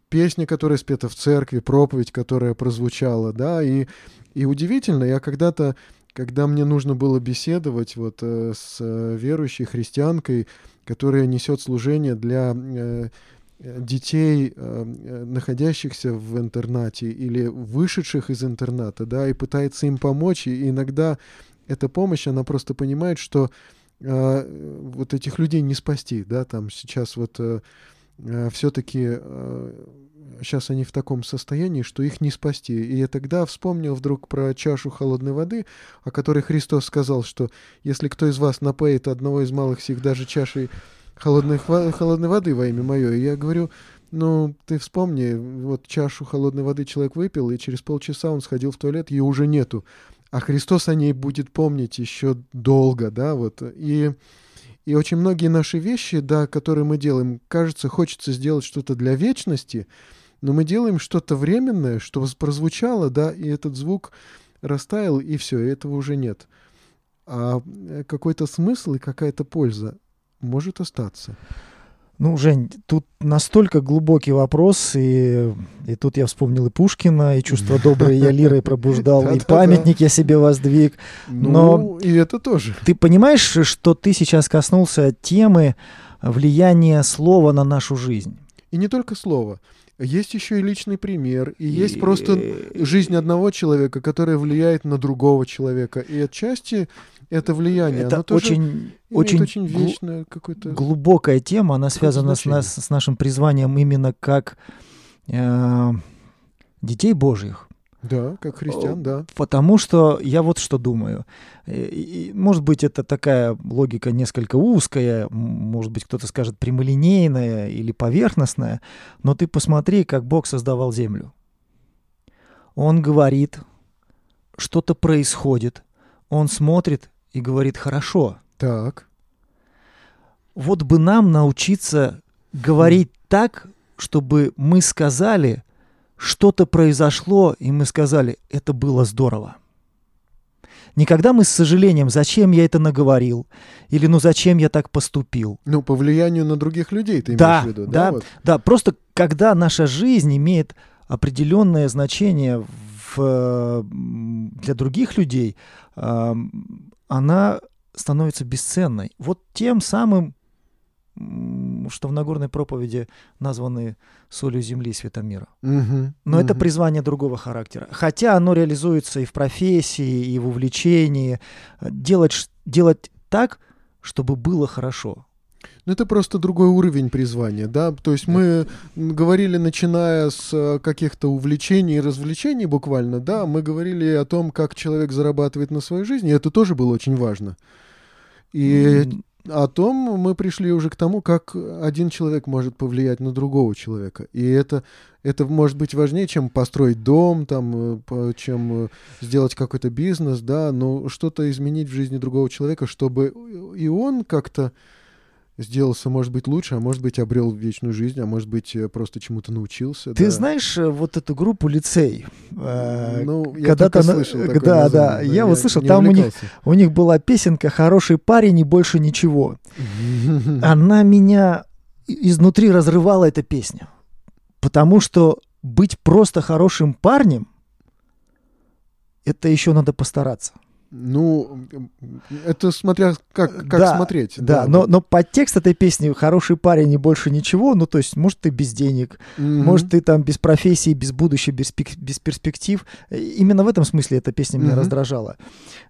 песня, которая спета в церкви, проповедь, которая прозвучала, да, и, и удивительно, я когда-то когда мне нужно было беседовать вот э, с э, верующей христианкой, которая несет служение для э, детей, находящихся в интернате или вышедших из интерната, да, и пытается им помочь, и иногда эта помощь, она просто понимает, что вот этих людей не спасти, да, там сейчас вот все-таки сейчас они в таком состоянии, что их не спасти. И я тогда вспомнил вдруг про чашу холодной воды, о которой Христос сказал, что если кто из вас напоит одного из малых сих даже чашей холодной, холодной воды во имя мое, я говорю, ну, ты вспомни, вот чашу холодной воды человек выпил, и через полчаса он сходил в туалет, ее уже нету. А Христос о ней будет помнить еще долго, да, вот. И и очень многие наши вещи, да, которые мы делаем, кажется, хочется сделать что-то для вечности, но мы делаем что-то временное, что прозвучало, да, и этот звук растаял, и все, и этого уже нет. А э, какой-то смысл и какая-то польза может остаться. Ну, Жень, тут настолько глубокий вопрос, и, и тут я вспомнил и Пушкина, и чувство доброе я лирой пробуждал, и памятник я себе воздвиг. Но ну, и это тоже. Ты понимаешь, что ты сейчас коснулся темы влияния слова на нашу жизнь? И не только слова. Есть еще и личный пример, и, и есть просто жизнь одного человека, которая влияет на другого человека. И отчасти это влияние, это оно очень, очень, очень вечное какое-то... глубокая тема, она связана с, нас, с нашим призванием именно как э, детей Божьих. Да, как христиан, да. Потому что я вот что думаю. И, может быть, это такая логика несколько узкая, может быть, кто-то скажет прямолинейная или поверхностная, но ты посмотри, как Бог создавал землю. Он говорит, что-то происходит, он смотрит и говорит «хорошо». Так. Вот бы нам научиться говорить так, чтобы мы сказали, что-то произошло, и мы сказали, это было здорово. Никогда мы с сожалением, зачем я это наговорил, или ну зачем я так поступил. Ну, по влиянию на других людей ты да, имеешь в виду, да? Да, вот? да, просто когда наша жизнь имеет определенное значение в, для других людей, она становится бесценной. Вот тем самым, что в Нагорной проповеди названы солью земли и светом мира. Угу, Но угу. это призвание другого характера. Хотя оно реализуется и в профессии, и в увлечении. Делать, делать так, чтобы было хорошо. Ну, это просто другой уровень призвания, да? То есть мы говорили, начиная с э, каких-то увлечений и развлечений буквально, да, мы говорили о том, как человек зарабатывает на свою жизнь, и это тоже было очень важно. И о том мы пришли уже к тому, как один человек может повлиять на другого человека. И это, это может быть важнее, чем построить дом, там, э, чем э, сделать какой-то бизнес, да, но что-то изменить в жизни другого человека, чтобы и он как-то сделался, может быть, лучше, а может быть, обрел вечную жизнь, а может быть, э, просто чему-то научился. Ты да. знаешь э, вот эту группу лицей? Э, ну, я когда слышал такое Да, название, да, я, я вот слышал, там у них, у них была песенка «Хороший парень и больше ничего». Она меня изнутри разрывала, эта песня. Потому что быть просто хорошим парнем, это еще надо постараться. Ну, это смотря как, как да, смотреть. Да, да, но, но подтекст этой песни «Хороший парень и больше ничего», ну, то есть, может, ты без денег, mm-hmm. может, ты там без профессии, без будущего, без, без перспектив. Именно в этом смысле эта песня меня mm-hmm. раздражала.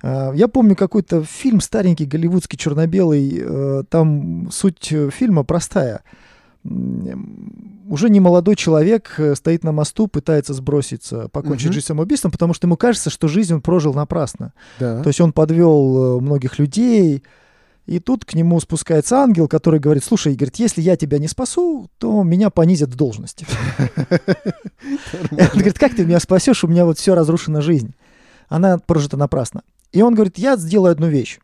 А, я помню какой-то фильм старенький, голливудский, черно-белый, э, там суть фильма простая – уже не молодой человек э, стоит на мосту, пытается сброситься, покончить угу. жизнь самоубийством, потому что ему кажется, что жизнь он прожил напрасно. Да. То есть он подвел э, многих людей, и тут к нему спускается ангел, который говорит, слушай, Игорь, если я тебя не спасу, то меня понизят в должности. Он говорит, как ты меня спасешь, у меня вот все разрушена жизнь. Она прожита напрасно. И он говорит, я сделаю одну вещь.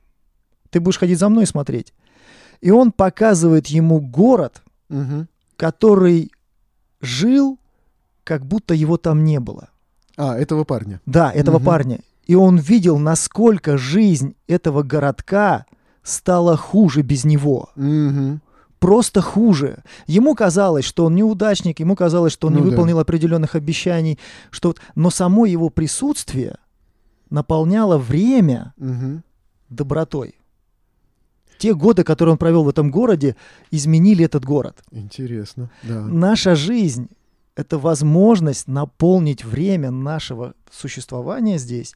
Ты будешь ходить за мной и смотреть. И он показывает ему город, угу. который жил, как будто его там не было. А, этого парня. Да, этого угу. парня. И он видел, насколько жизнь этого городка стала хуже без него. Угу. Просто хуже. Ему казалось, что он неудачник, ему казалось, что он ну, не выполнил да. определенных обещаний, что... но само его присутствие наполняло время угу. добротой те годы, которые он провел в этом городе, изменили этот город. Интересно, да. Наша жизнь — это возможность наполнить время нашего существования здесь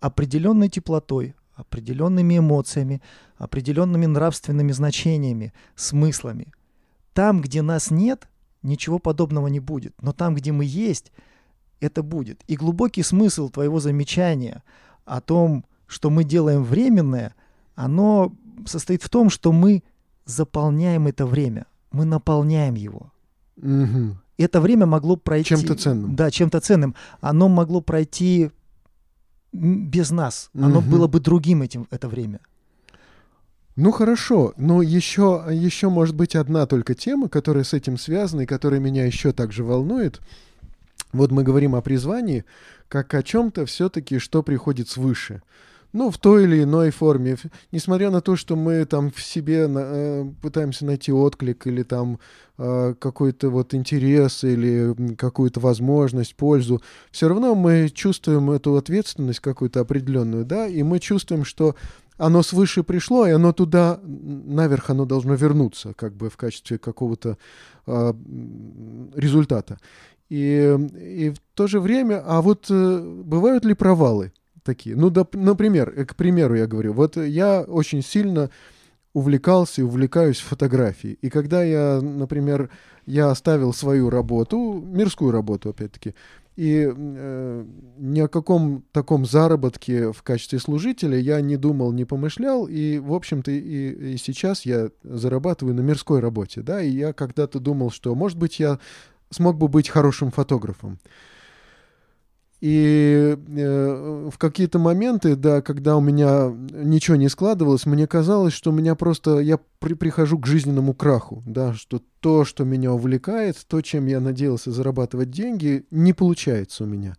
определенной теплотой, определенными эмоциями, определенными нравственными значениями, смыслами. Там, где нас нет, ничего подобного не будет. Но там, где мы есть, это будет. И глубокий смысл твоего замечания о том, что мы делаем временное, оно состоит в том, что мы заполняем это время, мы наполняем его. Угу. Это время могло пройти... Чем-то ценным. Да, чем-то ценным. Оно могло пройти без нас. Оно угу. было бы другим этим, это время. Ну хорошо, но еще, еще может быть одна только тема, которая с этим связана и которая меня еще также волнует. Вот мы говорим о призвании, как о чем-то все-таки, что приходит свыше. Ну, в той или иной форме. Несмотря на то, что мы там в себе э, пытаемся найти отклик или там э, какой-то вот интерес или какую-то возможность, пользу, все равно мы чувствуем эту ответственность какую-то определенную, да, и мы чувствуем, что оно свыше пришло, и оно туда, наверх, оно должно вернуться, как бы в качестве какого-то э, результата. И, и в то же время, а вот э, бывают ли провалы? Такие. Ну, да, например, э, к примеру я говорю, вот я очень сильно увлекался и увлекаюсь фотографией. И когда я, например, я оставил свою работу, мирскую работу, опять-таки, и э, ни о каком таком заработке в качестве служителя я не думал, не помышлял, и, в общем-то, и, и сейчас я зарабатываю на мирской работе, да, и я когда-то думал, что, может быть, я смог бы быть хорошим фотографом. И э, в какие-то моменты, да, когда у меня ничего не складывалось, мне казалось, что у меня просто я при, прихожу к жизненному краху, да, что то, что меня увлекает, то, чем я надеялся зарабатывать деньги, не получается у меня.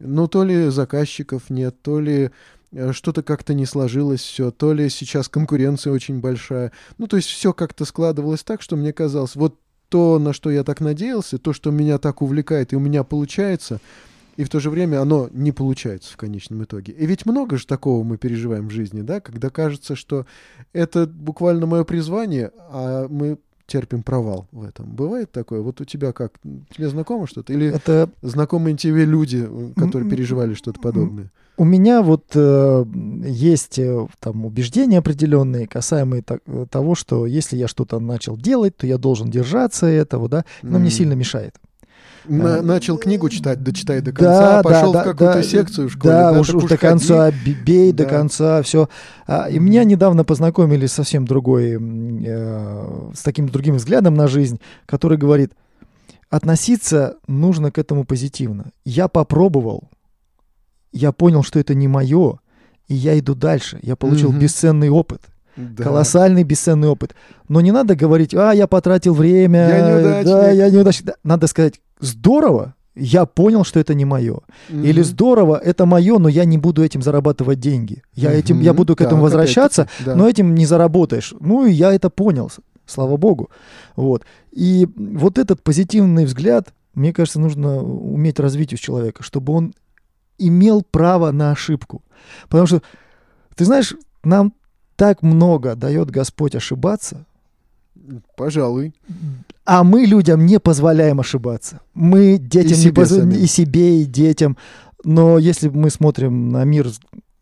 Ну, то ли заказчиков нет, то ли э, что-то как-то не сложилось все, то ли сейчас конкуренция очень большая. Ну, то есть все как-то складывалось так, что мне казалось, вот то, на что я так надеялся, то, что меня так увлекает и у меня получается — и в то же время оно не получается в конечном итоге. И ведь много же такого мы переживаем в жизни, да, когда кажется, что это буквально мое призвание, а мы терпим провал в этом. Бывает такое? Вот у тебя как? Тебе знакомо что-то? Или это... знакомые тебе люди, которые переживали что-то подобное? У меня вот э, есть э, там убеждения определенные, касаемые так, э, того, что если я что-то начал делать, то я должен держаться этого, да, но mm. мне сильно мешает. На, начал книгу читать, дочитай до конца, да, пошел да, в какую-то да, секцию в школе. Да, да уж, уж до конца, бей да. до конца, все. А, и меня недавно познакомили с совсем другой, э, с таким другим взглядом на жизнь, который говорит, относиться нужно к этому позитивно. Я попробовал, я понял, что это не мое, и я иду дальше. Я получил угу. бесценный опыт. Да. Колоссальный бесценный опыт. Но не надо говорить, а, я потратил время, я неудачник. да, я неудачник. Надо сказать, здорово, я понял, что это не мое. Mm-hmm. Или здорово, это мое, но я не буду этим зарабатывать деньги. Я, mm-hmm. этим, я буду к этому так, возвращаться, да. но этим не заработаешь. Ну и я это понял, слава богу. Вот. И вот этот позитивный взгляд, мне кажется, нужно уметь развить у человека, чтобы он имел право на ошибку. Потому что, ты знаешь, нам так много дает Господь ошибаться. Пожалуй. А мы людям не позволяем ошибаться. Мы детям и себе, не поз... и себе, и детям. Но если мы смотрим на мир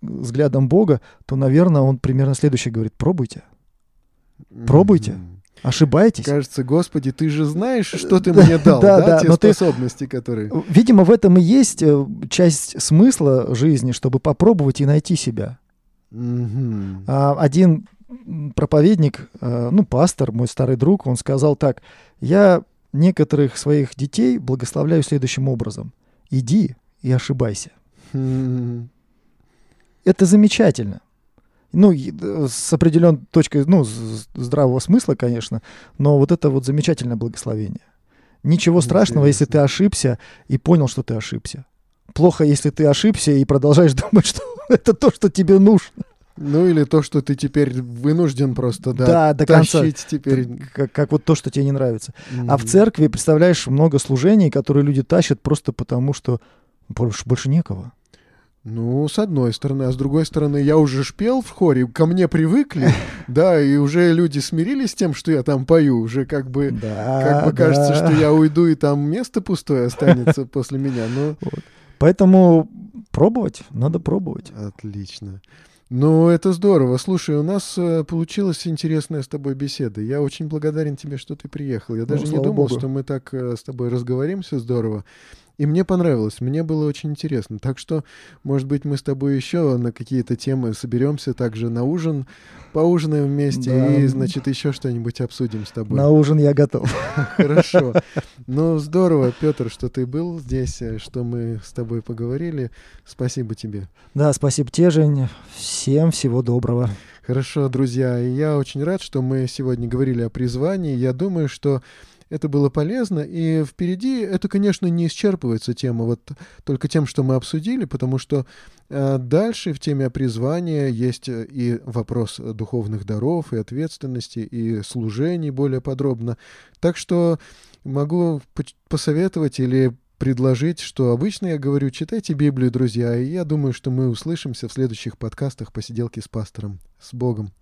взглядом Бога, то, наверное, он примерно следующее говорит: пробуйте. Пробуйте. Ошибаетесь? Кажется, Господи, ты же знаешь, что ты мне дал, да, да, те способности, которые... Видимо, в этом и есть э, часть смысла жизни, чтобы попробовать и найти себя. Один проповедник, э, ну, пастор, мой старый друг, он сказал так, я некоторых своих детей благословляю следующим образом. Иди и ошибайся. Это замечательно. Ну, э, с определенной точкой, ну, здравого смысла, конечно, но вот это вот замечательное благословение. Ничего страшного, если ты ошибся и понял, что ты ошибся. Плохо, если ты ошибся и продолжаешь думать, что это то, что тебе нужно. Ну или то, что ты теперь вынужден просто, да, да до конца. теперь. Как, как вот то, что тебе не нравится. Mm-hmm. А в церкви, представляешь, много служений, которые люди тащат просто потому, что больше, больше некого. Ну, с одной стороны, а с другой стороны, я уже шпел в хоре, ко мне привыкли, да, и уже люди смирились с тем, что я там пою, уже как бы, да, как бы да. кажется, что я уйду, и там место пустое останется после меня, но... Вот. Поэтому пробовать, надо пробовать. Отлично. Ну, это здорово. Слушай, у нас э, получилась интересная с тобой беседа. Я очень благодарен тебе, что ты приехал. Я ну, даже не думал, Богу. что мы так э, с тобой разговоримся здорово. И мне понравилось, мне было очень интересно. Так что, может быть, мы с тобой еще на какие-то темы соберемся также на ужин, поужинаем вместе да. и, значит, еще что-нибудь обсудим с тобой. На ужин я готов. Хорошо. Ну, здорово, Петр, что ты был здесь, э, что мы с тобой поговорили. Спасибо тебе. Да, спасибо тебе, Жень. Всем всего доброго. Хорошо, друзья. И я очень рад, что мы сегодня говорили о призвании. Я думаю, что это было полезно. И впереди это, конечно, не исчерпывается тема вот только тем, что мы обсудили, потому что э, дальше в теме призвания есть и вопрос духовных даров, и ответственности, и служений более подробно. Так что могу посоветовать или предложить, что обычно я говорю, читайте Библию, друзья, и я думаю, что мы услышимся в следующих подкастах «Посиделки с пастором». С Богом!